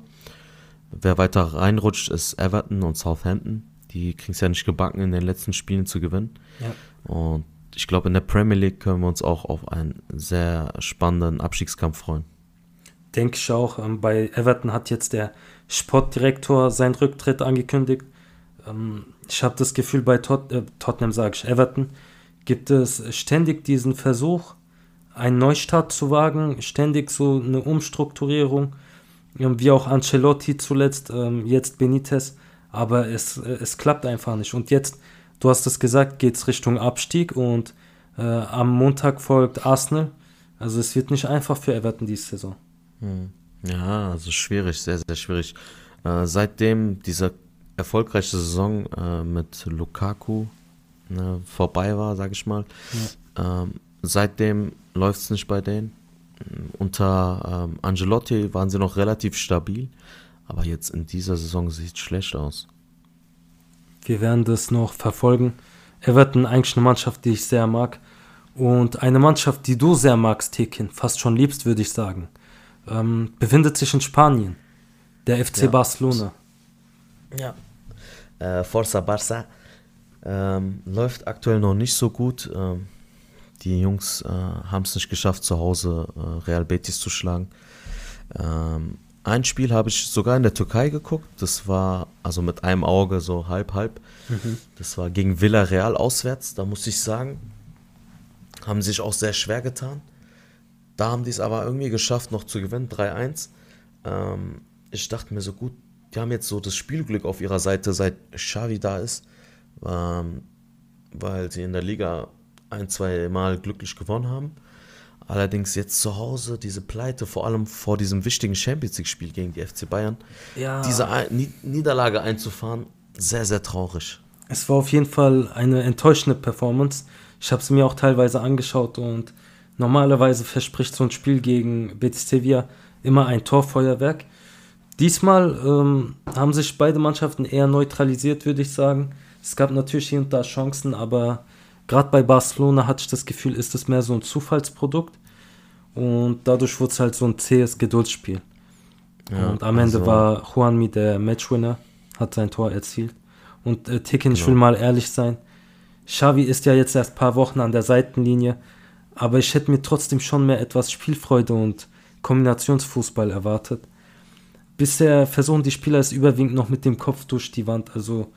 Speaker 3: Wer weiter reinrutscht, ist Everton und Southampton. Die kriegen es ja nicht gebacken, in den letzten Spielen zu gewinnen. Ja. Und ich glaube, in der Premier League können wir uns auch auf einen sehr spannenden Abstiegskampf freuen.
Speaker 2: Denke ich auch. Ähm, bei Everton hat jetzt der Sportdirektor seinen Rücktritt angekündigt. Ähm, ich habe das Gefühl, bei Tot äh, Tottenham, sage ich, Everton, gibt es ständig diesen Versuch, einen Neustart zu wagen, ständig so eine Umstrukturierung, wie auch Ancelotti zuletzt, ähm, jetzt Benitez, aber es, äh, es klappt einfach nicht. Und jetzt, du hast es gesagt, geht es Richtung Abstieg und äh, am Montag folgt Arsenal. Also es wird nicht einfach für Everton diese Saison.
Speaker 3: Hm. Ja, also schwierig, sehr, sehr schwierig. Äh, seitdem dieser erfolgreiche Saison äh, mit Lukaku ne, vorbei war, sage ich mal. Ja. Ähm, seitdem läuft es nicht bei denen. Unter ähm, Angelotti waren sie noch relativ stabil, aber jetzt in dieser Saison sieht es schlecht aus.
Speaker 2: Wir werden das noch verfolgen. Everton eigentlich eine Mannschaft, die ich sehr mag. Und eine Mannschaft, die du sehr magst, Tekin, fast schon liebst, würde ich sagen, ähm, befindet sich in Spanien. Der FC ja. Barcelona.
Speaker 3: Ja. Äh, Forza Barça ähm, läuft aktuell noch nicht so gut. Ähm, die Jungs äh, haben es nicht geschafft, zu Hause äh, Real Betis zu schlagen. Ähm, ein Spiel habe ich sogar in der Türkei geguckt. Das war also mit einem Auge so halb, halb. Mhm. Das war gegen Villarreal auswärts. Da muss ich sagen, haben sich auch sehr schwer getan. Da haben die es aber irgendwie geschafft, noch zu gewinnen, 3-1. Ähm, ich dachte mir so gut, die haben jetzt so das Spielglück auf ihrer Seite, seit Xavi da ist, ähm, weil sie in der Liga ein, zwei Mal glücklich gewonnen haben. Allerdings jetzt zu Hause diese Pleite, vor allem vor diesem wichtigen Champions League-Spiel gegen die FC Bayern, ja. diese Niederlage einzufahren, sehr, sehr traurig.
Speaker 2: Es war auf jeden Fall eine enttäuschende Performance. Ich habe es mir auch teilweise angeschaut und normalerweise verspricht so ein Spiel gegen Betis Sevilla immer ein Torfeuerwerk. Diesmal ähm, haben sich beide Mannschaften eher neutralisiert, würde ich sagen. Es gab natürlich hier und da Chancen, aber gerade bei Barcelona hatte ich das Gefühl, ist es mehr so ein Zufallsprodukt. Und dadurch wurde es halt so ein zähes Geduldsspiel. Ja, und am Ende also war Juanmi der Matchwinner, hat sein Tor erzielt. Und äh, Ticken, genau. ich will mal ehrlich sein, Xavi ist ja jetzt erst ein paar Wochen an der Seitenlinie, aber ich hätte mir trotzdem schon mehr etwas Spielfreude und Kombinationsfußball erwartet bisher versuchen die Spieler es überwiegend noch mit dem Kopf durch die Wand. Also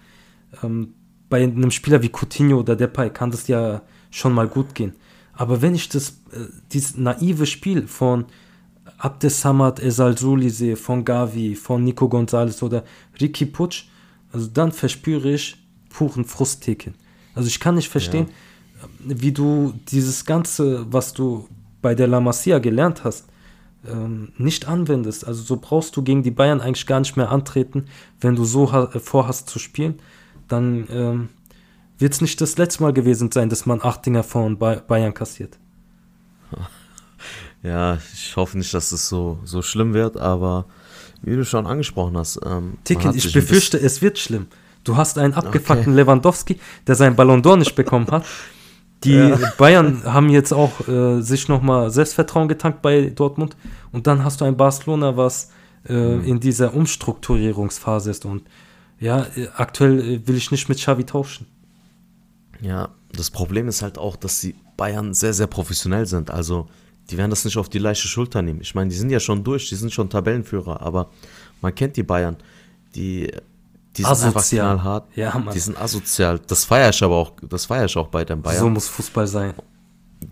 Speaker 2: ähm, bei einem Spieler wie Coutinho oder Depay kann das ja schon mal gut gehen. Aber wenn ich das, äh, dieses naive Spiel von Abdesamad Esalzuli sehe, von Gavi, von Nico Gonzalez oder Ricky Putsch, also dann verspüre ich puren Frusttheken. Also ich kann nicht verstehen, ja. Wie du dieses Ganze, was du bei der La Masia gelernt hast, ähm, nicht anwendest. Also so brauchst du gegen die Bayern eigentlich gar nicht mehr antreten, wenn du so äh, vorhast zu spielen. Dann ähm, wird es nicht das letzte Mal gewesen sein, dass man acht Dinger von Bayern kassiert. (laughs)
Speaker 3: Ja, ich hoffe nicht, dass es so, so schlimm wird, aber wie du schon angesprochen hast. Ähm,
Speaker 2: Ticket, ich befürchte, es wird schlimm. Du hast einen abgefuckten okay. Lewandowski, der seinen Ballon d'Or nicht bekommen hat. (laughs) Die ja. Bayern haben jetzt auch äh, sich nochmal Selbstvertrauen getankt bei Dortmund. Und dann hast du ein Barcelona, was äh, mhm. in dieser Umstrukturierungsphase ist. Und ja, aktuell äh, will ich nicht mit Xavi tauschen.
Speaker 3: Ja, das Problem ist halt auch, dass die Bayern sehr, sehr professionell sind. Also, die werden das nicht auf die leichte Schulter nehmen. Ich meine, die sind ja schon durch, die sind schon Tabellenführer, aber man kennt die Bayern. Die die sind asozial. einfach knallhart. Ja, Mann. Die sind asozial. Das feiere ich aber auch, das feiere ich auch bei den Bayern.
Speaker 2: So muss Fußball sein.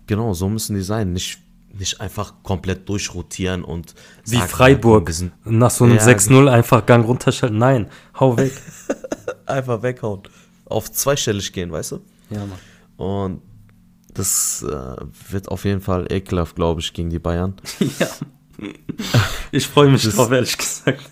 Speaker 3: Genau, so müssen die sein. Nicht, nicht einfach komplett durchrotieren und.
Speaker 2: Wie sagen, Freiburg. Sind, nach so einem ja, 6-0 einfach Gang runterschalten. Nein, hau weg. (laughs)
Speaker 3: einfach weghauen. Auf zweistellig gehen, weißt du?
Speaker 2: Ja, Mann.
Speaker 3: Und das äh, wird auf jeden Fall ekelhaft, glaube ich, gegen die Bayern. (laughs) ja.
Speaker 2: Ich freue mich das, drauf, ehrlich gesagt.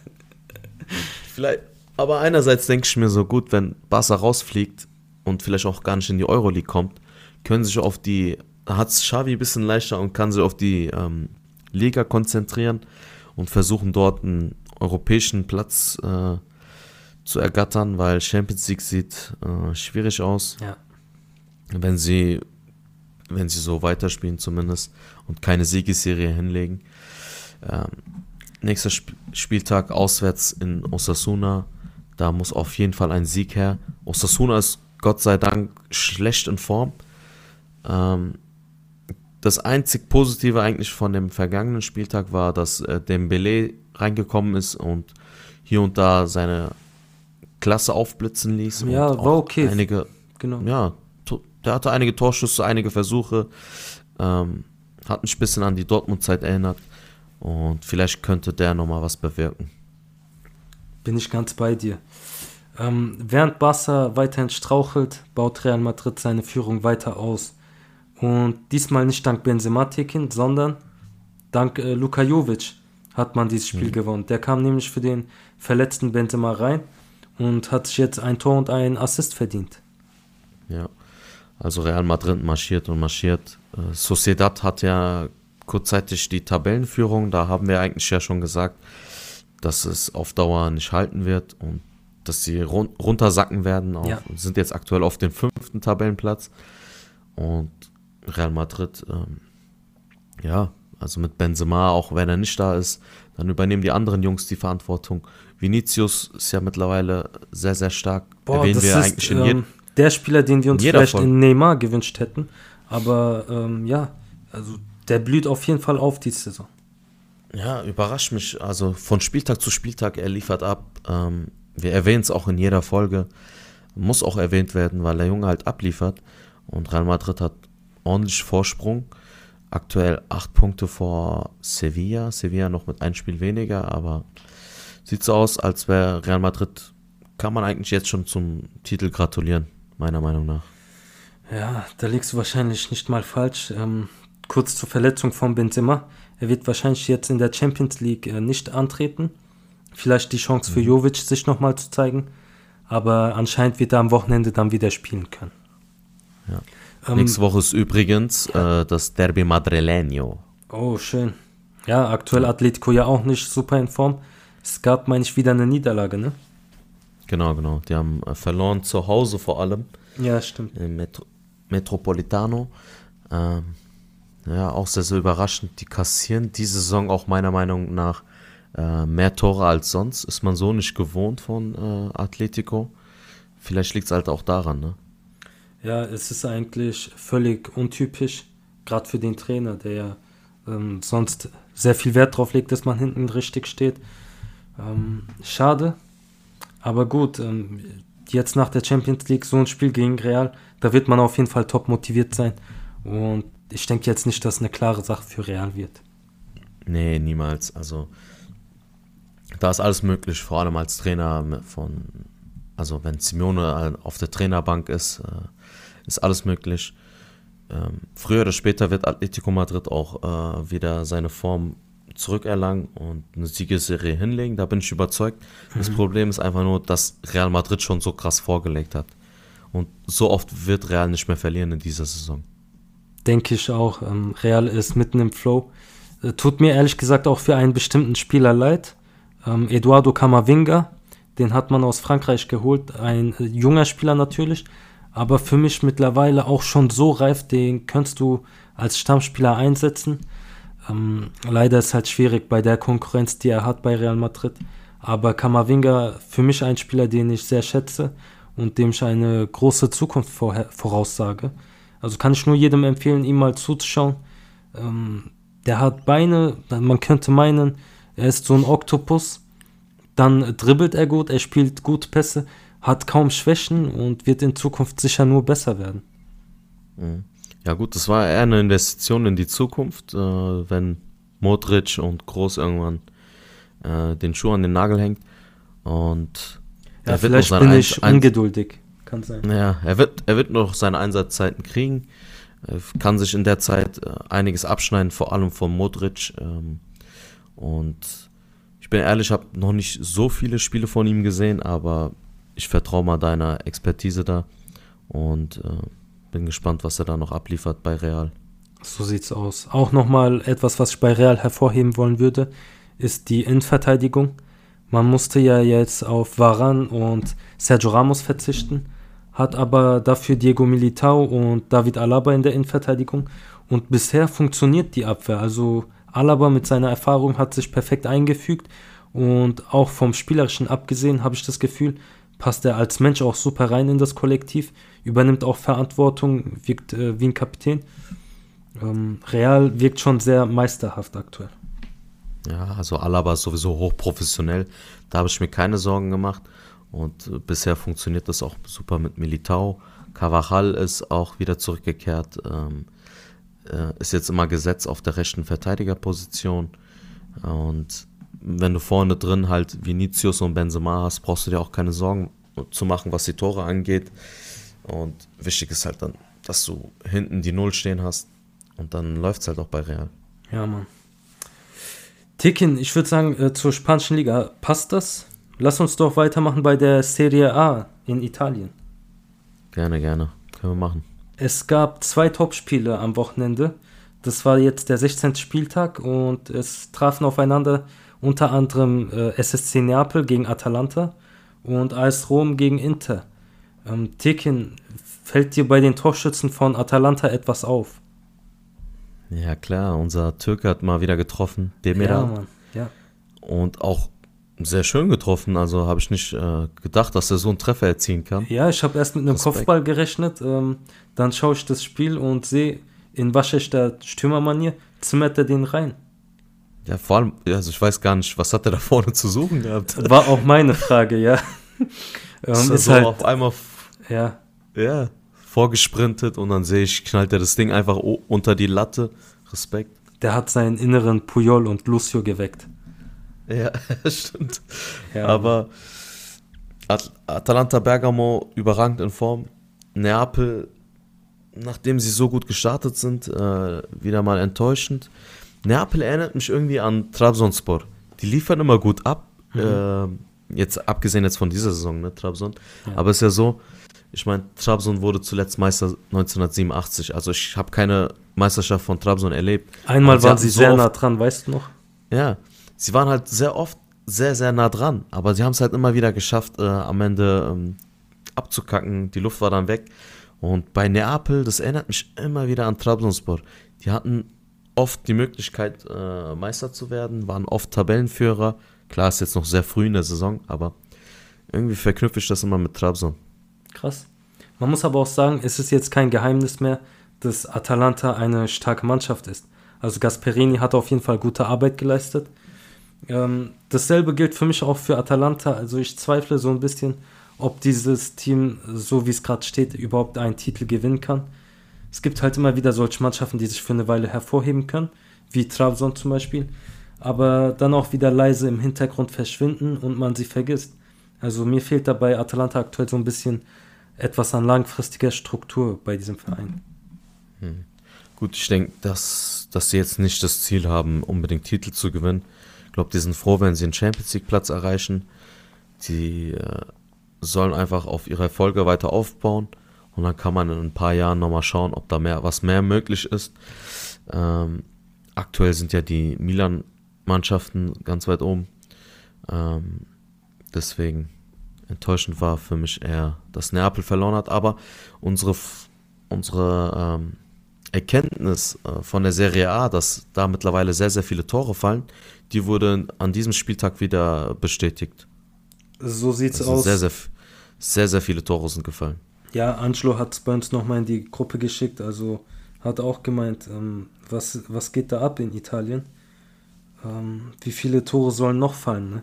Speaker 3: Vielleicht, aber einerseits denke ich mir so gut, wenn Barca rausfliegt und vielleicht auch gar nicht in die Euroleague kommt, können sich auf die, hat es Xavi ein bisschen leichter und kann sich auf die ähm, Liga konzentrieren und versuchen dort einen europäischen Platz äh, zu ergattern, weil Champions League sieht äh, schwierig aus.
Speaker 2: Ja.
Speaker 3: Wenn sie, wenn sie so weiterspielen zumindest und keine Siegesserie hinlegen. Ähm, nächster Sp Spieltag auswärts in Osasuna da muss auf jeden Fall ein Sieg her. Osasuna ist Gott sei Dank schlecht in Form. Ähm, das einzig Positive eigentlich von dem vergangenen Spieltag war, dass äh, Dembele reingekommen ist und hier und da seine Klasse aufblitzen ließ.
Speaker 2: Ja, war okay.
Speaker 3: Einige,
Speaker 2: genau.
Speaker 3: Ja, der hatte einige Torschüsse, einige Versuche. Ähm, hat mich ein bisschen an die Dortmund-Zeit erinnert. Und vielleicht könnte der nochmal was bewirken.
Speaker 2: Bin ich ganz bei dir. Ähm, während Barca weiterhin strauchelt, baut Real Madrid seine Führung weiter aus. Und diesmal nicht dank Benzema Tekin, sondern dank äh, Luka Jovic hat man dieses Spiel mhm. gewonnen. Der kam nämlich für den verletzten Benzema rein und hat sich jetzt ein Tor und einen Assist verdient.
Speaker 3: Ja, also Real Madrid marschiert und marschiert. Äh, Sociedad hat ja kurzzeitig die Tabellenführung, da haben wir eigentlich ja schon gesagt, dass es auf Dauer nicht halten wird und dass sie run runtersacken werden. Auf, ja. Sind jetzt aktuell auf dem fünften Tabellenplatz. Und Real Madrid, ähm, ja, also mit Benzema, auch wenn er nicht da ist, dann übernehmen die anderen Jungs die Verantwortung. Vinicius ist ja mittlerweile sehr, sehr stark.
Speaker 2: Boah, Erwähnen das wir ist eigentlich in ähm, der Spieler, den wir uns vielleicht Folge. in Neymar gewünscht hätten. Aber ähm, ja, also der blüht auf jeden Fall auf diese Saison.
Speaker 3: Ja, überrascht mich. Also von Spieltag zu Spieltag, er liefert ab. Ähm, wir erwähnen es auch in jeder Folge. Muss auch erwähnt werden, weil der Junge halt abliefert. Und Real Madrid hat ordentlich Vorsprung. Aktuell acht Punkte vor Sevilla. Sevilla noch mit einem Spiel weniger, aber sieht so aus, als wäre Real Madrid, kann man eigentlich jetzt schon zum Titel gratulieren, meiner Meinung nach.
Speaker 2: Ja, da liegst du wahrscheinlich nicht mal falsch. Ähm, kurz zur Verletzung von Benzema. Er wird wahrscheinlich jetzt in der Champions League äh, nicht antreten. Vielleicht die Chance für mhm. Jovic, sich nochmal zu zeigen. Aber anscheinend wird er am Wochenende dann wieder spielen können.
Speaker 3: Ja. Ähm, Nächste Woche ist übrigens äh, das Derby Madrileño.
Speaker 2: Oh, schön. Ja, aktuell Atletico ja auch nicht super in Form. Es gab, meine ich, wieder eine Niederlage, ne?
Speaker 3: Genau, genau. Die haben äh, verloren zu Hause vor allem.
Speaker 2: Ja, stimmt.
Speaker 3: Im Metro Metropolitano. Ähm, ja, auch sehr, sehr überraschend. Die kassieren diese Saison auch meiner Meinung nach äh, mehr Tore als sonst. Ist man so nicht gewohnt von äh, Atletico. Vielleicht liegt es halt auch daran, ne?
Speaker 2: Ja, es ist eigentlich völlig untypisch, gerade für den Trainer, der ja ähm, sonst sehr viel Wert drauf legt, dass man hinten richtig steht. Ähm, schade, aber gut, ähm, jetzt nach der Champions League so ein Spiel gegen Real, da wird man auf jeden Fall top motiviert sein. Und ich denke jetzt nicht, dass eine klare Sache für Real wird.
Speaker 3: Nee, niemals. Also da ist alles möglich, vor allem als Trainer von, also wenn Simeone auf der Trainerbank ist, äh, ist alles möglich. Ähm, früher oder später wird Atletico Madrid auch äh, wieder seine Form zurückerlangen und eine Siegesserie hinlegen, da bin ich überzeugt. Das mhm. Problem ist einfach nur, dass Real Madrid schon so krass vorgelegt hat. Und so oft wird Real nicht mehr verlieren in dieser Saison
Speaker 2: denke ich auch. Ähm, Real ist mitten im Flow. Äh, tut mir ehrlich gesagt auch für einen bestimmten Spieler leid. Ähm, Eduardo Camavinga, den hat man aus Frankreich geholt, ein äh, junger Spieler natürlich, aber für mich mittlerweile auch schon so reif, den könntest du als Stammspieler einsetzen. Ähm, leider ist halt schwierig bei der Konkurrenz, die er hat bei Real Madrid. Aber Kamavinga für mich ein Spieler, den ich sehr schätze und dem ich eine große Zukunft voraussage. Also kann ich nur jedem empfehlen, ihm mal zuzuschauen. Ähm, der hat Beine, man könnte meinen, er ist so ein Oktopus. Dann dribbelt er gut, er spielt gut Pässe, hat kaum Schwächen und wird in Zukunft sicher nur besser werden.
Speaker 3: Mhm. Ja gut, das war eher eine Investition in die Zukunft, äh, wenn Modric und Groß irgendwann äh, den Schuh an den Nagel hängt. Und
Speaker 2: ja, vielleicht bin ich ungeduldig,
Speaker 3: kann sein. Ja, er wird, er wird noch seine Einsatzzeiten kriegen, er kann sich in der Zeit äh, einiges abschneiden, vor allem von Modric. Ähm, und ich bin ehrlich, ich habe noch nicht so viele Spiele von ihm gesehen, aber ich vertraue mal deiner Expertise da. Und äh, bin gespannt, was er da noch abliefert bei Real.
Speaker 2: So sieht's aus. Auch nochmal etwas, was ich bei Real hervorheben wollen würde, ist die Innenverteidigung. Man musste ja jetzt auf Varan und Sergio Ramos verzichten, hat aber dafür Diego Militao und David Alaba in der Innenverteidigung. Und bisher funktioniert die Abwehr. Also Alaba mit seiner Erfahrung hat sich perfekt eingefügt und auch vom Spielerischen abgesehen habe ich das Gefühl, passt er als Mensch auch super rein in das Kollektiv, übernimmt auch Verantwortung, wirkt äh, wie ein Kapitän. Ähm, Real wirkt schon sehr meisterhaft aktuell.
Speaker 3: Ja, also Alaba ist sowieso hochprofessionell. Da habe ich mir keine Sorgen gemacht. Und äh, bisher funktioniert das auch super mit Militao. Carvajal ist auch wieder zurückgekehrt. Ähm, äh, ist jetzt immer gesetzt auf der rechten Verteidigerposition. Und wenn du vorne drin halt Vinicius und Benzema hast, brauchst du dir auch keine Sorgen zu machen, was die Tore angeht. Und wichtig ist halt dann, dass du hinten die Null stehen hast. Und dann läuft es halt auch bei Real.
Speaker 2: Ja, Mann. Tikin, ich würde sagen, äh, zur spanischen Liga passt das. Lass uns doch weitermachen bei der Serie A in Italien.
Speaker 3: Gerne, gerne. Können wir machen.
Speaker 2: Es gab zwei Topspiele am Wochenende. Das war jetzt der 16. Spieltag und es trafen aufeinander unter anderem äh, SSC Neapel gegen Atalanta und AS Rom gegen Inter. Ähm, Tekin, fällt dir bei den Torschützen von Atalanta etwas auf?
Speaker 3: Ja, klar, unser Türke hat mal wieder getroffen, Demira.
Speaker 2: Ja, Mann, ja.
Speaker 3: Und auch sehr schön getroffen, also habe ich nicht äh, gedacht, dass er so einen Treffer erzielen kann.
Speaker 2: Ja, ich habe erst mit einem Respekt. Kopfball gerechnet, ähm, dann schaue ich das Spiel und sehe in waschechter Stürmermanier, zimmert er den rein.
Speaker 3: Ja, vor allem, also ich weiß gar nicht, was hat er da vorne zu suchen gehabt? (laughs)
Speaker 2: War auch meine Frage, ja. (laughs)
Speaker 3: ähm, ist, ist so halt, auf einmal
Speaker 2: ja.
Speaker 3: ja, vorgesprintet und dann sehe ich, knallt er das Ding einfach unter die Latte. Respekt.
Speaker 2: Der hat seinen inneren Puyol und Lucio geweckt. (laughs)
Speaker 3: Ja, stimmt. Ja. Aber At Atalanta Bergamo überragend in Form. Neapel, nachdem sie so gut gestartet sind, äh, wieder mal enttäuschend. Neapel erinnert mich irgendwie an Trabzonspor. Die liefern immer gut ab. Mhm. Äh, jetzt abgesehen jetzt von dieser Saison, ne, Trabzon. Ja. Aber es ist ja so, ich meine, Trabzon wurde zuletzt Meister 1987. Also ich habe keine Meisterschaft von Trabzon erlebt.
Speaker 2: Einmal waren sie, sie sehr so nah dran, weißt du noch?
Speaker 3: Ja, sie waren halt sehr oft sehr, sehr nah dran. Aber sie haben es halt immer wieder geschafft, äh, am Ende ähm, abzukacken. Die Luft war dann weg. Und bei Neapel, das erinnert mich immer wieder an Trabzonspor. Die hatten oft die Möglichkeit, äh, Meister zu werden, waren oft Tabellenführer. Klar, ist jetzt noch sehr früh in der Saison, aber irgendwie verknüpfe ich das immer mit Trabzon.
Speaker 2: Krass. Man muss aber auch sagen, es ist jetzt kein Geheimnis mehr, dass Atalanta eine starke Mannschaft ist. Also Gasperini hat auf jeden Fall gute Arbeit geleistet. Ähm, dasselbe gilt für mich auch für Atalanta. Also ich zweifle so ein bisschen, ob dieses Team, so wie es gerade steht, überhaupt einen Titel gewinnen kann. Es gibt halt immer wieder solche Mannschaften, die sich für eine Weile hervorheben können, wie Trabzon zum Beispiel, aber dann auch wieder leise im Hintergrund verschwinden und man sie vergisst. Also mir fehlt dabei Atalanta aktuell so ein bisschen etwas an langfristiger Struktur bei diesem Verein.
Speaker 3: Hm. Gut, ich denke, dass, dass sie jetzt nicht das Ziel haben, unbedingt Titel zu gewinnen. Ich glaube, die sind froh, wenn sie einen Champions League Platz erreichen. Sie äh, sollen einfach auf ihre Erfolge weiter aufbauen und dann kann man in ein paar Jahren nochmal schauen, ob da mehr, was mehr möglich ist. Ähm, aktuell sind ja die Milan-Mannschaften ganz weit oben. Ähm, deswegen enttäuschend war für mich eher, dass Neapel verloren hat. Aber unsere, unsere ähm, Erkenntnis äh, von der Serie A, dass da mittlerweile sehr, sehr viele Tore fallen, die wurde an diesem Spieltag wieder bestätigt.
Speaker 2: So sieht's also aus.
Speaker 3: Sehr, sehr, sehr, sehr viele Tore sind gefallen.
Speaker 2: Ja, Angelo hat es bei uns nochmal in die Gruppe geschickt, also hat auch gemeint, ähm, was, was geht da ab in Italien? Ähm, wie viele Tore sollen noch fallen, ne?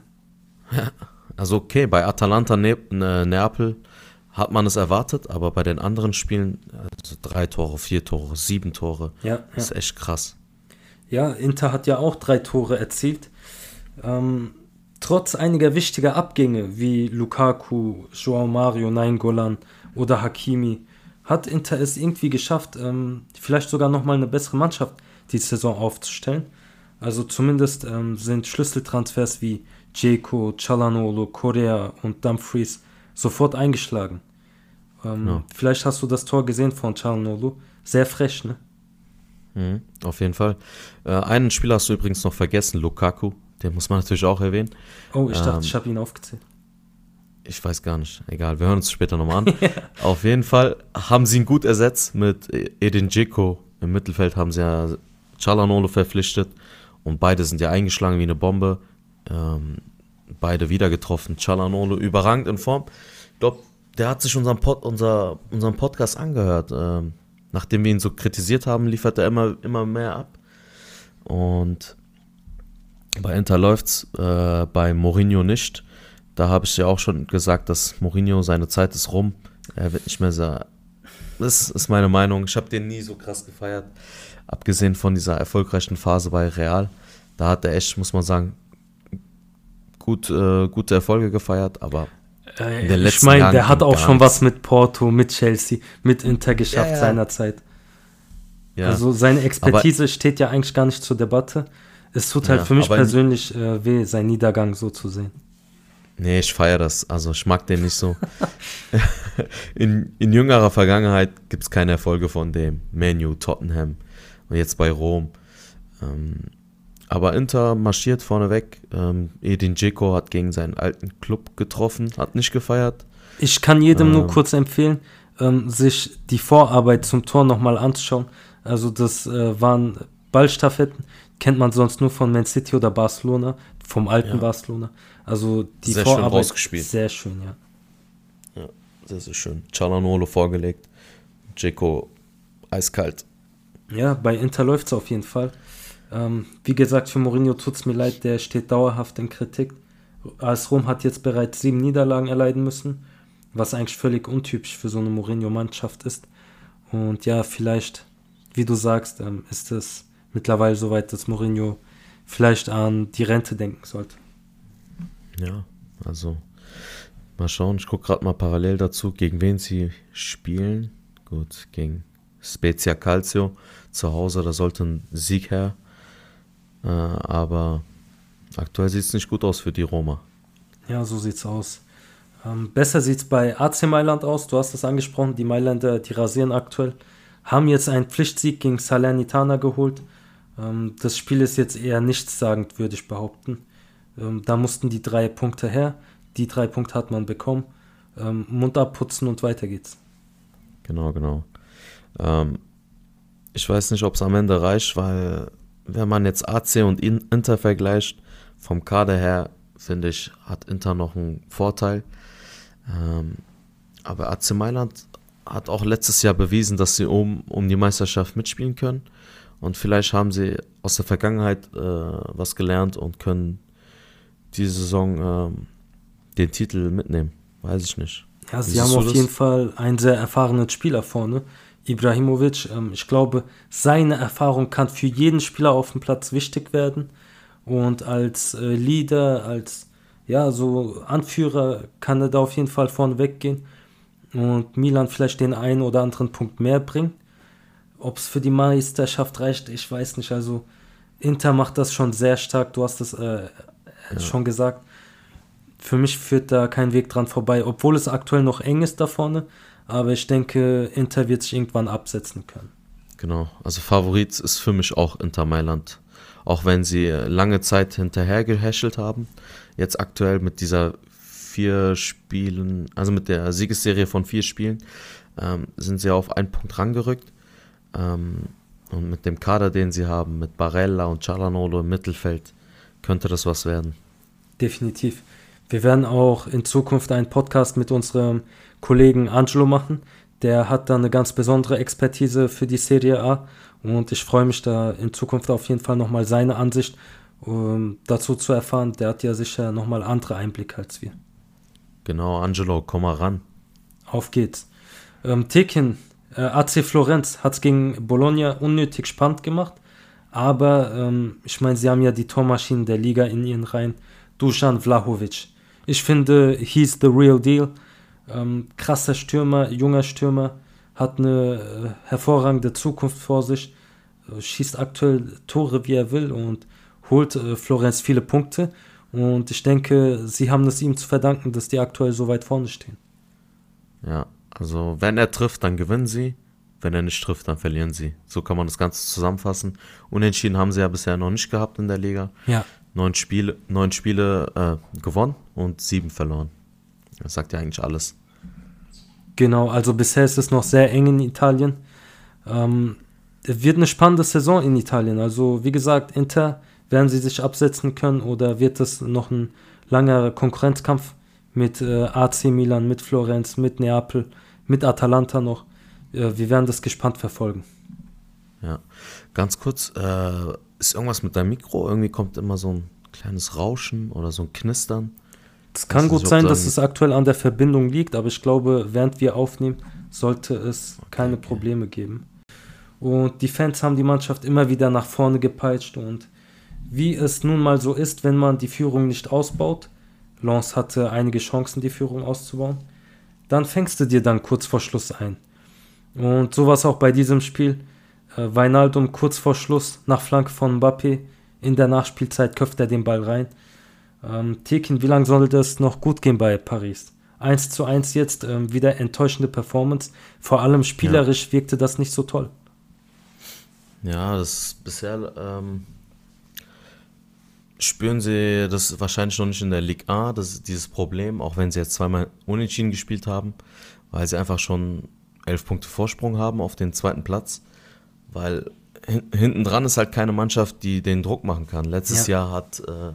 Speaker 3: Ja, (laughs) also okay, bei Atalanta ne ne Neapel hat man es erwartet, aber bei den anderen Spielen, also drei Tore, vier Tore, sieben Tore,
Speaker 2: ja,
Speaker 3: ist echt krass.
Speaker 2: Ja, Inter hat ja auch drei Tore erzielt. Ähm, trotz einiger wichtiger Abgänge wie Lukaku, Joao Mario, Nainggolan oder Hakimi hat Inter es irgendwie geschafft, ähm, vielleicht sogar nochmal eine bessere Mannschaft die Saison aufzustellen. Also zumindest ähm, sind Schlüsseltransfers wie Jeko, Chalanolo, Korea und Dumfries sofort eingeschlagen. Ähm, ja. Vielleicht hast du das Tor gesehen von Chalanolo. Sehr frech, ne?
Speaker 3: Mhm, auf jeden Fall. Äh, einen Spieler hast du übrigens noch vergessen, Lukaku. Den muss man natürlich auch erwähnen.
Speaker 2: Oh, ich dachte, ähm, ich habe ihn aufgezählt.
Speaker 3: Ich weiß gar nicht. Egal, wir hören uns später nochmal an. (laughs) Auf jeden Fall haben sie ihn gut ersetzt mit Edin Dzeko. Im Mittelfeld haben sie ja Chalanolo verpflichtet und beide sind ja eingeschlagen wie eine Bombe. Ähm, beide wieder getroffen. Chalanolo überragend in Form. Ich glaube, der hat sich unseren, Pod, unser, unseren Podcast angehört. Ähm, nachdem wir ihn so kritisiert haben, liefert er immer, immer mehr ab. Und bei Inter läuft's, äh, bei Mourinho nicht. Da habe ich ja auch schon gesagt, dass Mourinho seine Zeit ist rum. Er wird nicht mehr so. Das ist meine Meinung. Ich habe den nie so krass gefeiert. Abgesehen von dieser erfolgreichen Phase bei Real. Da hat er echt, muss man sagen, gut, äh, gute Erfolge gefeiert, aber
Speaker 2: äh, in den letzten Ich meine, der hat auch schon nichts. was mit Porto, mit Chelsea, mit Inter geschafft ja, ja. seinerzeit. Ja. Also seine Expertise aber, steht ja eigentlich gar nicht zur Debatte. Es tut halt für mich persönlich äh, weh, seinen Niedergang so zu sehen.
Speaker 3: Nee, ich feiere das. Also ich mag den nicht so. (laughs) in, in jüngerer Vergangenheit gibt es keine Erfolge von dem. Menu, Tottenham und jetzt bei Rom. Ähm, aber Inter marschiert vorneweg. Ähm, Edin Dzeko hat gegen seinen alten Club getroffen, hat nicht gefeiert.
Speaker 2: Ich kann jedem ähm, nur kurz empfehlen, ähm, sich die Vorarbeit zum Tor nochmal anzuschauen. Also das äh, waren Ballstaffetten, kennt man sonst nur von Man City oder Barcelona, vom alten ja. Barcelona. Also die
Speaker 3: sehr Vorarbeit schön rausgespielt.
Speaker 2: sehr schön, ja.
Speaker 3: Ja, sehr, sehr schön. Cialanolo vorgelegt, Dzeko eiskalt.
Speaker 2: Ja, bei Inter läuft es auf jeden Fall. Ähm, wie gesagt, für Mourinho tut es mir leid, der steht dauerhaft in Kritik. AS Rom hat jetzt bereits sieben Niederlagen erleiden müssen, was eigentlich völlig untypisch für so eine Mourinho-Mannschaft ist. Und ja, vielleicht, wie du sagst, ähm, ist es mittlerweile so weit, dass Mourinho vielleicht an die Rente denken sollte.
Speaker 3: Ja, also mal schauen. Ich gucke gerade mal parallel dazu, gegen wen sie spielen. Gut, gegen Spezia Calcio zu Hause, da sollte ein Sieg her. Äh, aber aktuell sieht es nicht gut aus für die Roma.
Speaker 2: Ja, so sieht's aus. Ähm, besser sieht es bei AC Mailand aus. Du hast es angesprochen, die Mailänder, die rasieren aktuell. Haben jetzt einen Pflichtsieg gegen Salernitana geholt. Ähm, das Spiel ist jetzt eher nichtssagend, würde ich behaupten. Ähm, da mussten die drei Punkte her. Die drei Punkte hat man bekommen. Ähm, Mund abputzen und weiter geht's.
Speaker 3: Genau, genau. Ähm, ich weiß nicht, ob es am Ende reicht, weil wenn man jetzt AC und Inter vergleicht, vom Kader her, finde ich, hat Inter noch einen Vorteil. Ähm, aber AC Mailand hat auch letztes Jahr bewiesen, dass sie um, um die Meisterschaft mitspielen können. Und vielleicht haben sie aus der Vergangenheit äh, was gelernt und können diese Saison äh, den Titel mitnehmen. Weiß ich nicht.
Speaker 2: Ja, sie haben auf jeden Fall einen sehr erfahrenen Spieler vorne. Ibrahimovic, ähm, ich glaube, seine Erfahrung kann für jeden Spieler auf dem Platz wichtig werden. Und als äh, Leader, als ja, so Anführer kann er da auf jeden Fall vorne weggehen und Milan vielleicht den einen oder anderen Punkt mehr bringen. Ob es für die Meisterschaft reicht, ich weiß nicht. Also Inter macht das schon sehr stark, du hast es äh, ja. schon gesagt. Für mich führt da kein Weg dran vorbei, obwohl es aktuell noch eng ist da vorne. Aber ich denke, Inter wird sich irgendwann absetzen können.
Speaker 3: Genau, also Favorit ist für mich auch Inter Mailand. Auch wenn sie lange Zeit hinterher gehäschelt haben. Jetzt aktuell mit dieser vier Spielen, also mit der Siegesserie von vier Spielen, ähm, sind sie auf einen Punkt rangerückt. Ähm, und mit dem Kader, den sie haben, mit Barella und Cialanolo im Mittelfeld, könnte das was werden.
Speaker 2: Definitiv. Wir werden auch in Zukunft einen Podcast mit unserem Kollegen Angelo machen. Der hat da eine ganz besondere Expertise für die Serie A und ich freue mich da in Zukunft auf jeden Fall nochmal seine Ansicht um dazu zu erfahren. Der hat ja sicher nochmal andere Einblicke als wir.
Speaker 3: Genau, Angelo, komm mal ran.
Speaker 2: Auf geht's. Ähm, Tekin, äh, AC Florenz hat es gegen Bologna unnötig spannend gemacht, aber ähm, ich meine, sie haben ja die Tormaschinen der Liga in ihren Reihen. Dusan Vlahovic. Ich finde, he's the real deal. Ähm, krasser Stürmer, junger Stürmer, hat eine äh, hervorragende Zukunft vor sich, äh, schießt aktuell Tore, wie er will und holt äh, Florenz viele Punkte. Und ich denke, sie haben es ihm zu verdanken, dass die aktuell so weit vorne stehen.
Speaker 3: Ja, also wenn er trifft, dann gewinnen sie. Wenn er nicht trifft, dann verlieren sie. So kann man das Ganze zusammenfassen. Unentschieden haben sie ja bisher noch nicht gehabt in der Liga.
Speaker 2: Ja.
Speaker 3: Neun Spiele, neun Spiele äh, gewonnen und sieben verloren. Das sagt ja eigentlich alles.
Speaker 2: Genau, also bisher ist es noch sehr eng in Italien. Ähm, wird eine spannende Saison in Italien. Also wie gesagt, Inter werden sie sich absetzen können oder wird es noch ein langer Konkurrenzkampf mit äh, AC Milan, mit Florenz, mit Neapel, mit Atalanta noch. Äh, wir werden das gespannt verfolgen.
Speaker 3: Ja, ganz kurz, äh, ist irgendwas mit deinem Mikro? Irgendwie kommt immer so ein kleines Rauschen oder so ein Knistern.
Speaker 2: Es kann gut sein, dass es aktuell an der Verbindung liegt, aber ich glaube, während wir aufnehmen, sollte es okay, keine okay. Probleme geben. Und die Fans haben die Mannschaft immer wieder nach vorne gepeitscht und wie es nun mal so ist, wenn man die Führung nicht ausbaut, Lens hatte einige Chancen, die Führung auszubauen, dann fängst du dir dann kurz vor Schluss ein. Und so war es auch bei diesem Spiel. Äh, Weinaldum kurz vor Schluss nach Flanke von Mbappé in der Nachspielzeit köpft er den Ball rein. Ähm, Tekin, wie lange sollte es noch gut gehen bei Paris? 1 zu 1 jetzt, ähm, wieder enttäuschende Performance. Vor allem spielerisch ja. wirkte das nicht so toll.
Speaker 3: Ja, das bisher ähm, spüren sie das wahrscheinlich noch nicht in der Ligue A, das dieses Problem, auch wenn sie jetzt zweimal unentschieden gespielt haben, weil sie einfach schon elf Punkte Vorsprung haben auf den zweiten Platz, weil hin, hinten dran ist halt keine Mannschaft, die den Druck machen kann. Letztes ja. Jahr hat, äh,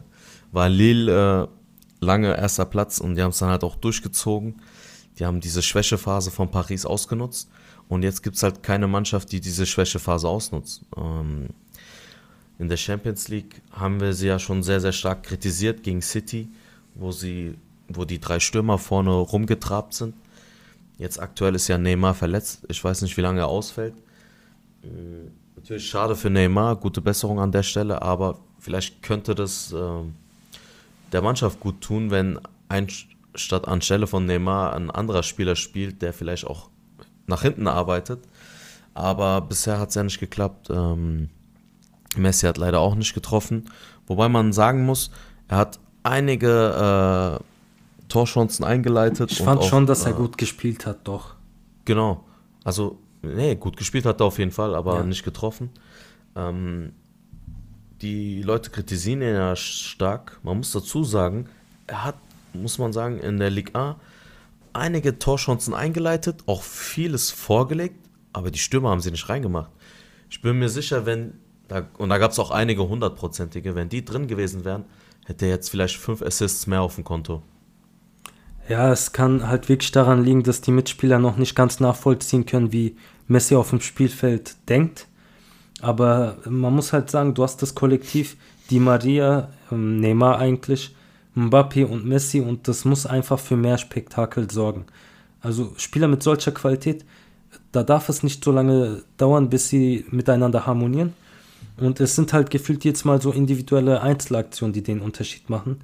Speaker 3: war Lille äh, lange erster Platz und die haben es dann halt auch durchgezogen. Die haben diese Schwächephase von Paris ausgenutzt und jetzt gibt es halt keine Mannschaft, die diese Schwächephase ausnutzt. Ähm, in der Champions League haben wir sie ja schon sehr, sehr stark kritisiert gegen City, wo sie, wo die drei Stürmer vorne rumgetrabt sind. Jetzt aktuell ist ja Neymar verletzt. Ich weiß nicht, wie lange er ausfällt. Hm, natürlich schade für Neymar, gute Besserung an der Stelle, aber vielleicht könnte das äh, der Mannschaft gut tun, wenn ein, statt anstelle von Neymar ein anderer Spieler spielt, der vielleicht auch nach hinten arbeitet. Aber bisher hat es ja nicht geklappt. Ähm, Messi hat leider auch nicht getroffen. Wobei man sagen muss, er hat einige äh, Torchancen eingeleitet.
Speaker 2: Ich fand auch, schon, dass er äh, gut gespielt hat, doch.
Speaker 3: Genau. Also, nee, gut gespielt hat er auf jeden Fall, aber ja. nicht getroffen. Ähm, die Leute kritisieren ihn ja stark. Man muss dazu sagen, er hat, muss man sagen, in der Ligue A einige Torchancen eingeleitet, auch vieles vorgelegt, aber die Stürmer haben sie nicht reingemacht. Ich bin mir sicher, wenn da, und da gab es auch einige hundertprozentige. Wenn die drin gewesen wären, hätte er jetzt vielleicht fünf Assists mehr auf dem Konto.
Speaker 2: Ja, es kann halt wirklich daran liegen, dass die Mitspieler noch nicht ganz nachvollziehen können, wie Messi auf dem Spielfeld denkt. Aber man muss halt sagen, du hast das Kollektiv, die Maria, ähm, Neymar eigentlich, Mbappé und Messi und das muss einfach für mehr Spektakel sorgen. Also Spieler mit solcher Qualität, da darf es nicht so lange dauern, bis sie miteinander harmonieren. Und es sind halt gefühlt jetzt mal so individuelle Einzelaktionen, die den Unterschied machen.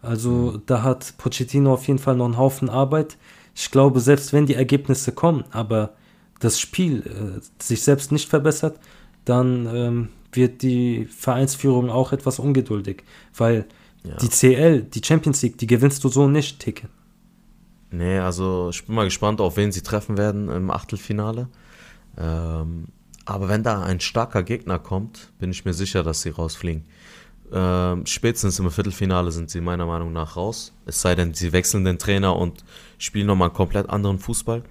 Speaker 2: Also da hat Pochettino auf jeden Fall noch einen Haufen Arbeit. Ich glaube, selbst wenn die Ergebnisse kommen, aber das Spiel äh, sich selbst nicht verbessert, dann ähm, wird die Vereinsführung auch etwas ungeduldig, weil ja. die CL, die Champions League, die gewinnst du so nicht, Ticket.
Speaker 3: Nee, also ich bin mal gespannt, auf wen sie treffen werden im Achtelfinale. Ähm, aber wenn da ein starker Gegner kommt, bin ich mir sicher, dass sie rausfliegen. Ähm, spätestens im Viertelfinale sind sie meiner Meinung nach raus. Es sei denn, sie wechseln den Trainer und spielen nochmal einen komplett anderen Fußball.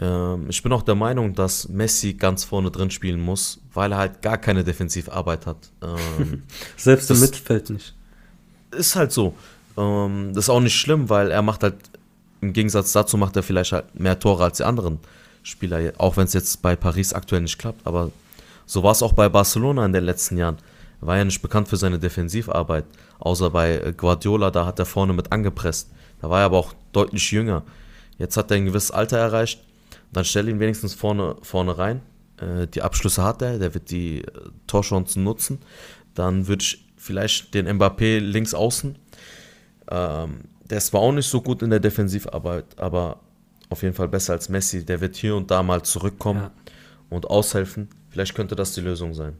Speaker 3: Ähm, ich bin auch der Meinung, dass Messi ganz vorne drin spielen muss, weil er halt gar keine Defensivarbeit hat. Ähm, (laughs)
Speaker 2: Selbst im Mittelfeld nicht.
Speaker 3: Ist halt so. Ähm, das ist auch nicht schlimm, weil er macht halt, im Gegensatz dazu macht er vielleicht halt mehr Tore als die anderen Spieler, auch wenn es jetzt bei Paris aktuell nicht klappt. Aber so war es auch bei Barcelona in den letzten Jahren. Er war ja nicht bekannt für seine Defensivarbeit, außer bei Guardiola, da hat er vorne mit angepresst. Da war er aber auch deutlich jünger. Jetzt hat er ein gewisses Alter erreicht, dann stell ihn wenigstens vorne, vorne rein. Äh, die Abschlüsse hat er, der wird die äh, Torchancen nutzen. Dann würde ich vielleicht den Mbappé links außen. Ähm, der ist zwar auch nicht so gut in der Defensivarbeit, aber auf jeden Fall besser als Messi. Der wird hier und da mal zurückkommen ja. und aushelfen. Vielleicht könnte das die Lösung sein.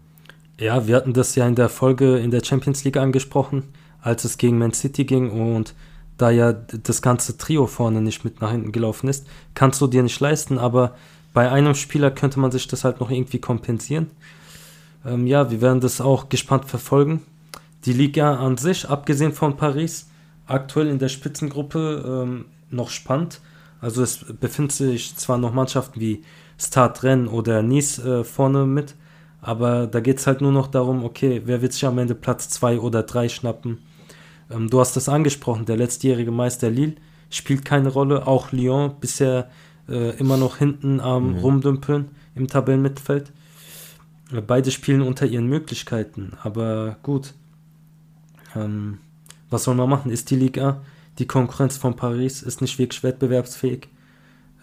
Speaker 2: Ja, wir hatten das ja in der Folge in der Champions League angesprochen, als es gegen Man City ging und da ja das ganze Trio vorne nicht mit nach hinten gelaufen ist, kannst du dir nicht leisten, aber bei einem Spieler könnte man sich das halt noch irgendwie kompensieren. Ähm, ja, wir werden das auch gespannt verfolgen. Die Liga an sich, abgesehen von Paris, aktuell in der Spitzengruppe ähm, noch spannend. Also es befinden sich zwar noch Mannschaften wie Start Rennes oder Nice äh, vorne mit, aber da geht es halt nur noch darum, okay, wer wird sich am Ende Platz 2 oder 3 schnappen. Ähm, du hast das angesprochen, der letztjährige Meister Lille spielt keine Rolle, auch Lyon bisher äh, immer noch hinten am mhm. Rumdümpeln im Tabellenmittelfeld. Äh, beide spielen unter ihren Möglichkeiten, aber gut. Ähm, was soll man machen? Ist die Liga die Konkurrenz von Paris ist nicht wirklich wettbewerbsfähig.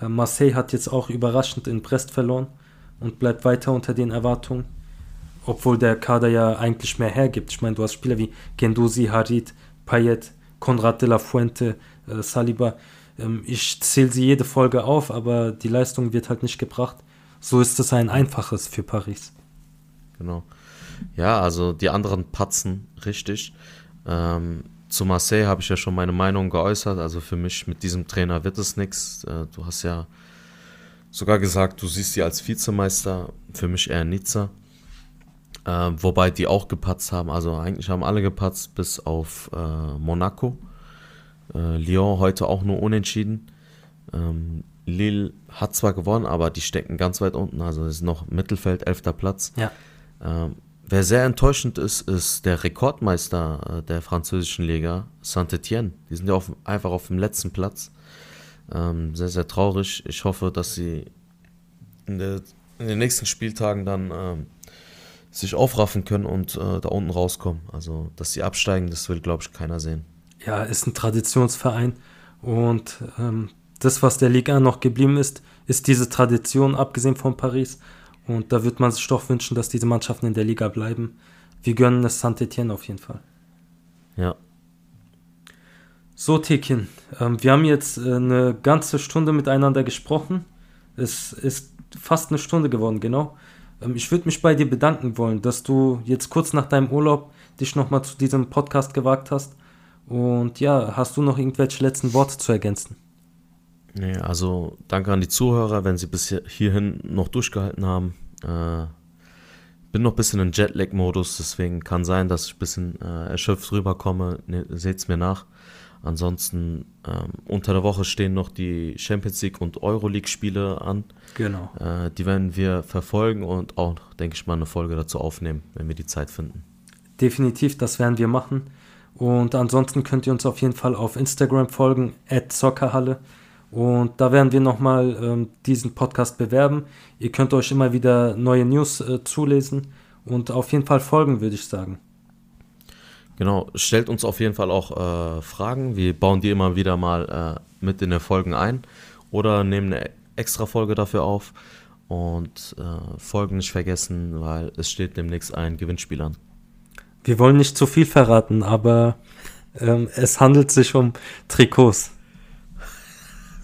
Speaker 2: Äh, Marseille hat jetzt auch überraschend in Brest verloren und bleibt weiter unter den Erwartungen, obwohl der Kader ja eigentlich mehr hergibt. Ich meine, du hast Spieler wie Gendusi, Harit, Payet, Konrad de la Fuente, äh, Saliba. Ähm, ich zähle sie jede Folge auf, aber die Leistung wird halt nicht gebracht. So ist es ein einfaches für Paris.
Speaker 3: Genau. Ja, also die anderen patzen richtig. Ähm, zu Marseille habe ich ja schon meine Meinung geäußert. Also für mich mit diesem Trainer wird es nichts. Äh, du hast ja sogar gesagt, du siehst sie als Vizemeister. Für mich eher Nizza. Äh, wobei die auch gepatzt haben. Also eigentlich haben alle gepatzt, bis auf äh, Monaco. Äh, Lyon heute auch nur unentschieden. Ähm, Lille hat zwar gewonnen, aber die stecken ganz weit unten. Also es ist noch Mittelfeld, elfter Platz.
Speaker 2: Ja.
Speaker 3: Ähm, Wer sehr enttäuschend ist, ist der Rekordmeister äh, der französischen Liga, Saint-Etienne. Die sind ja auf, einfach auf dem letzten Platz. Ähm, sehr, sehr traurig. Ich hoffe, dass sie in, der, in den nächsten Spieltagen dann ähm, sich aufraffen können und äh, da unten rauskommen. Also, dass sie absteigen, das will, glaube ich, keiner sehen.
Speaker 2: Ja, ist ein Traditionsverein und ähm, das, was der Liga noch geblieben ist, ist diese Tradition, abgesehen von Paris. Und da wird man sich doch wünschen, dass diese Mannschaften in der Liga bleiben. Wir gönnen es Saint-Etienne auf jeden Fall.
Speaker 3: Ja.
Speaker 2: So, Tekin, ähm, wir haben jetzt äh, eine ganze Stunde miteinander gesprochen. Es ist fast eine Stunde geworden, genau. Ähm, ich würde mich bei dir bedanken wollen, dass du jetzt kurz nach deinem Urlaub dich nochmal zu diesem Podcast gewagt hast. Und ja, hast du noch irgendwelche letzten Worte zu ergänzen?
Speaker 3: Nee, also danke an die Zuhörer, wenn sie bis hierhin noch durchgehalten haben. Äh, bin noch ein bisschen in Jetlag-Modus, deswegen kann sein, dass ich ein bisschen äh, erschöpft rüberkomme. Ne, Seht's mir nach. Ansonsten ähm, unter der Woche stehen noch die Champions League und Euroleague-Spiele an.
Speaker 2: Genau.
Speaker 3: Äh, die werden wir verfolgen und auch, denke ich mal, eine Folge dazu aufnehmen, wenn wir die Zeit finden.
Speaker 2: Definitiv, das werden wir machen. Und ansonsten könnt ihr uns auf jeden Fall auf Instagram folgen, at Soccerhalle. Und da werden wir nochmal ähm, diesen Podcast bewerben. Ihr könnt euch immer wieder neue News äh, zulesen und auf jeden Fall folgen, würde ich sagen.
Speaker 3: Genau, stellt uns auf jeden Fall auch äh, Fragen. Wir bauen die immer wieder mal äh, mit in den Folgen ein oder nehmen eine extra Folge dafür auf. Und äh, Folgen nicht vergessen, weil es steht demnächst ein Gewinnspiel an.
Speaker 2: Wir wollen nicht zu viel verraten, aber ähm, es handelt sich um Trikots.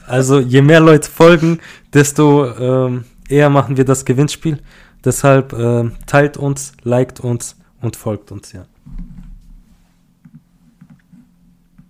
Speaker 2: Also je mehr Leute folgen, desto ähm, eher machen wir das Gewinnspiel. Deshalb äh, teilt uns, liked uns und folgt uns, ja.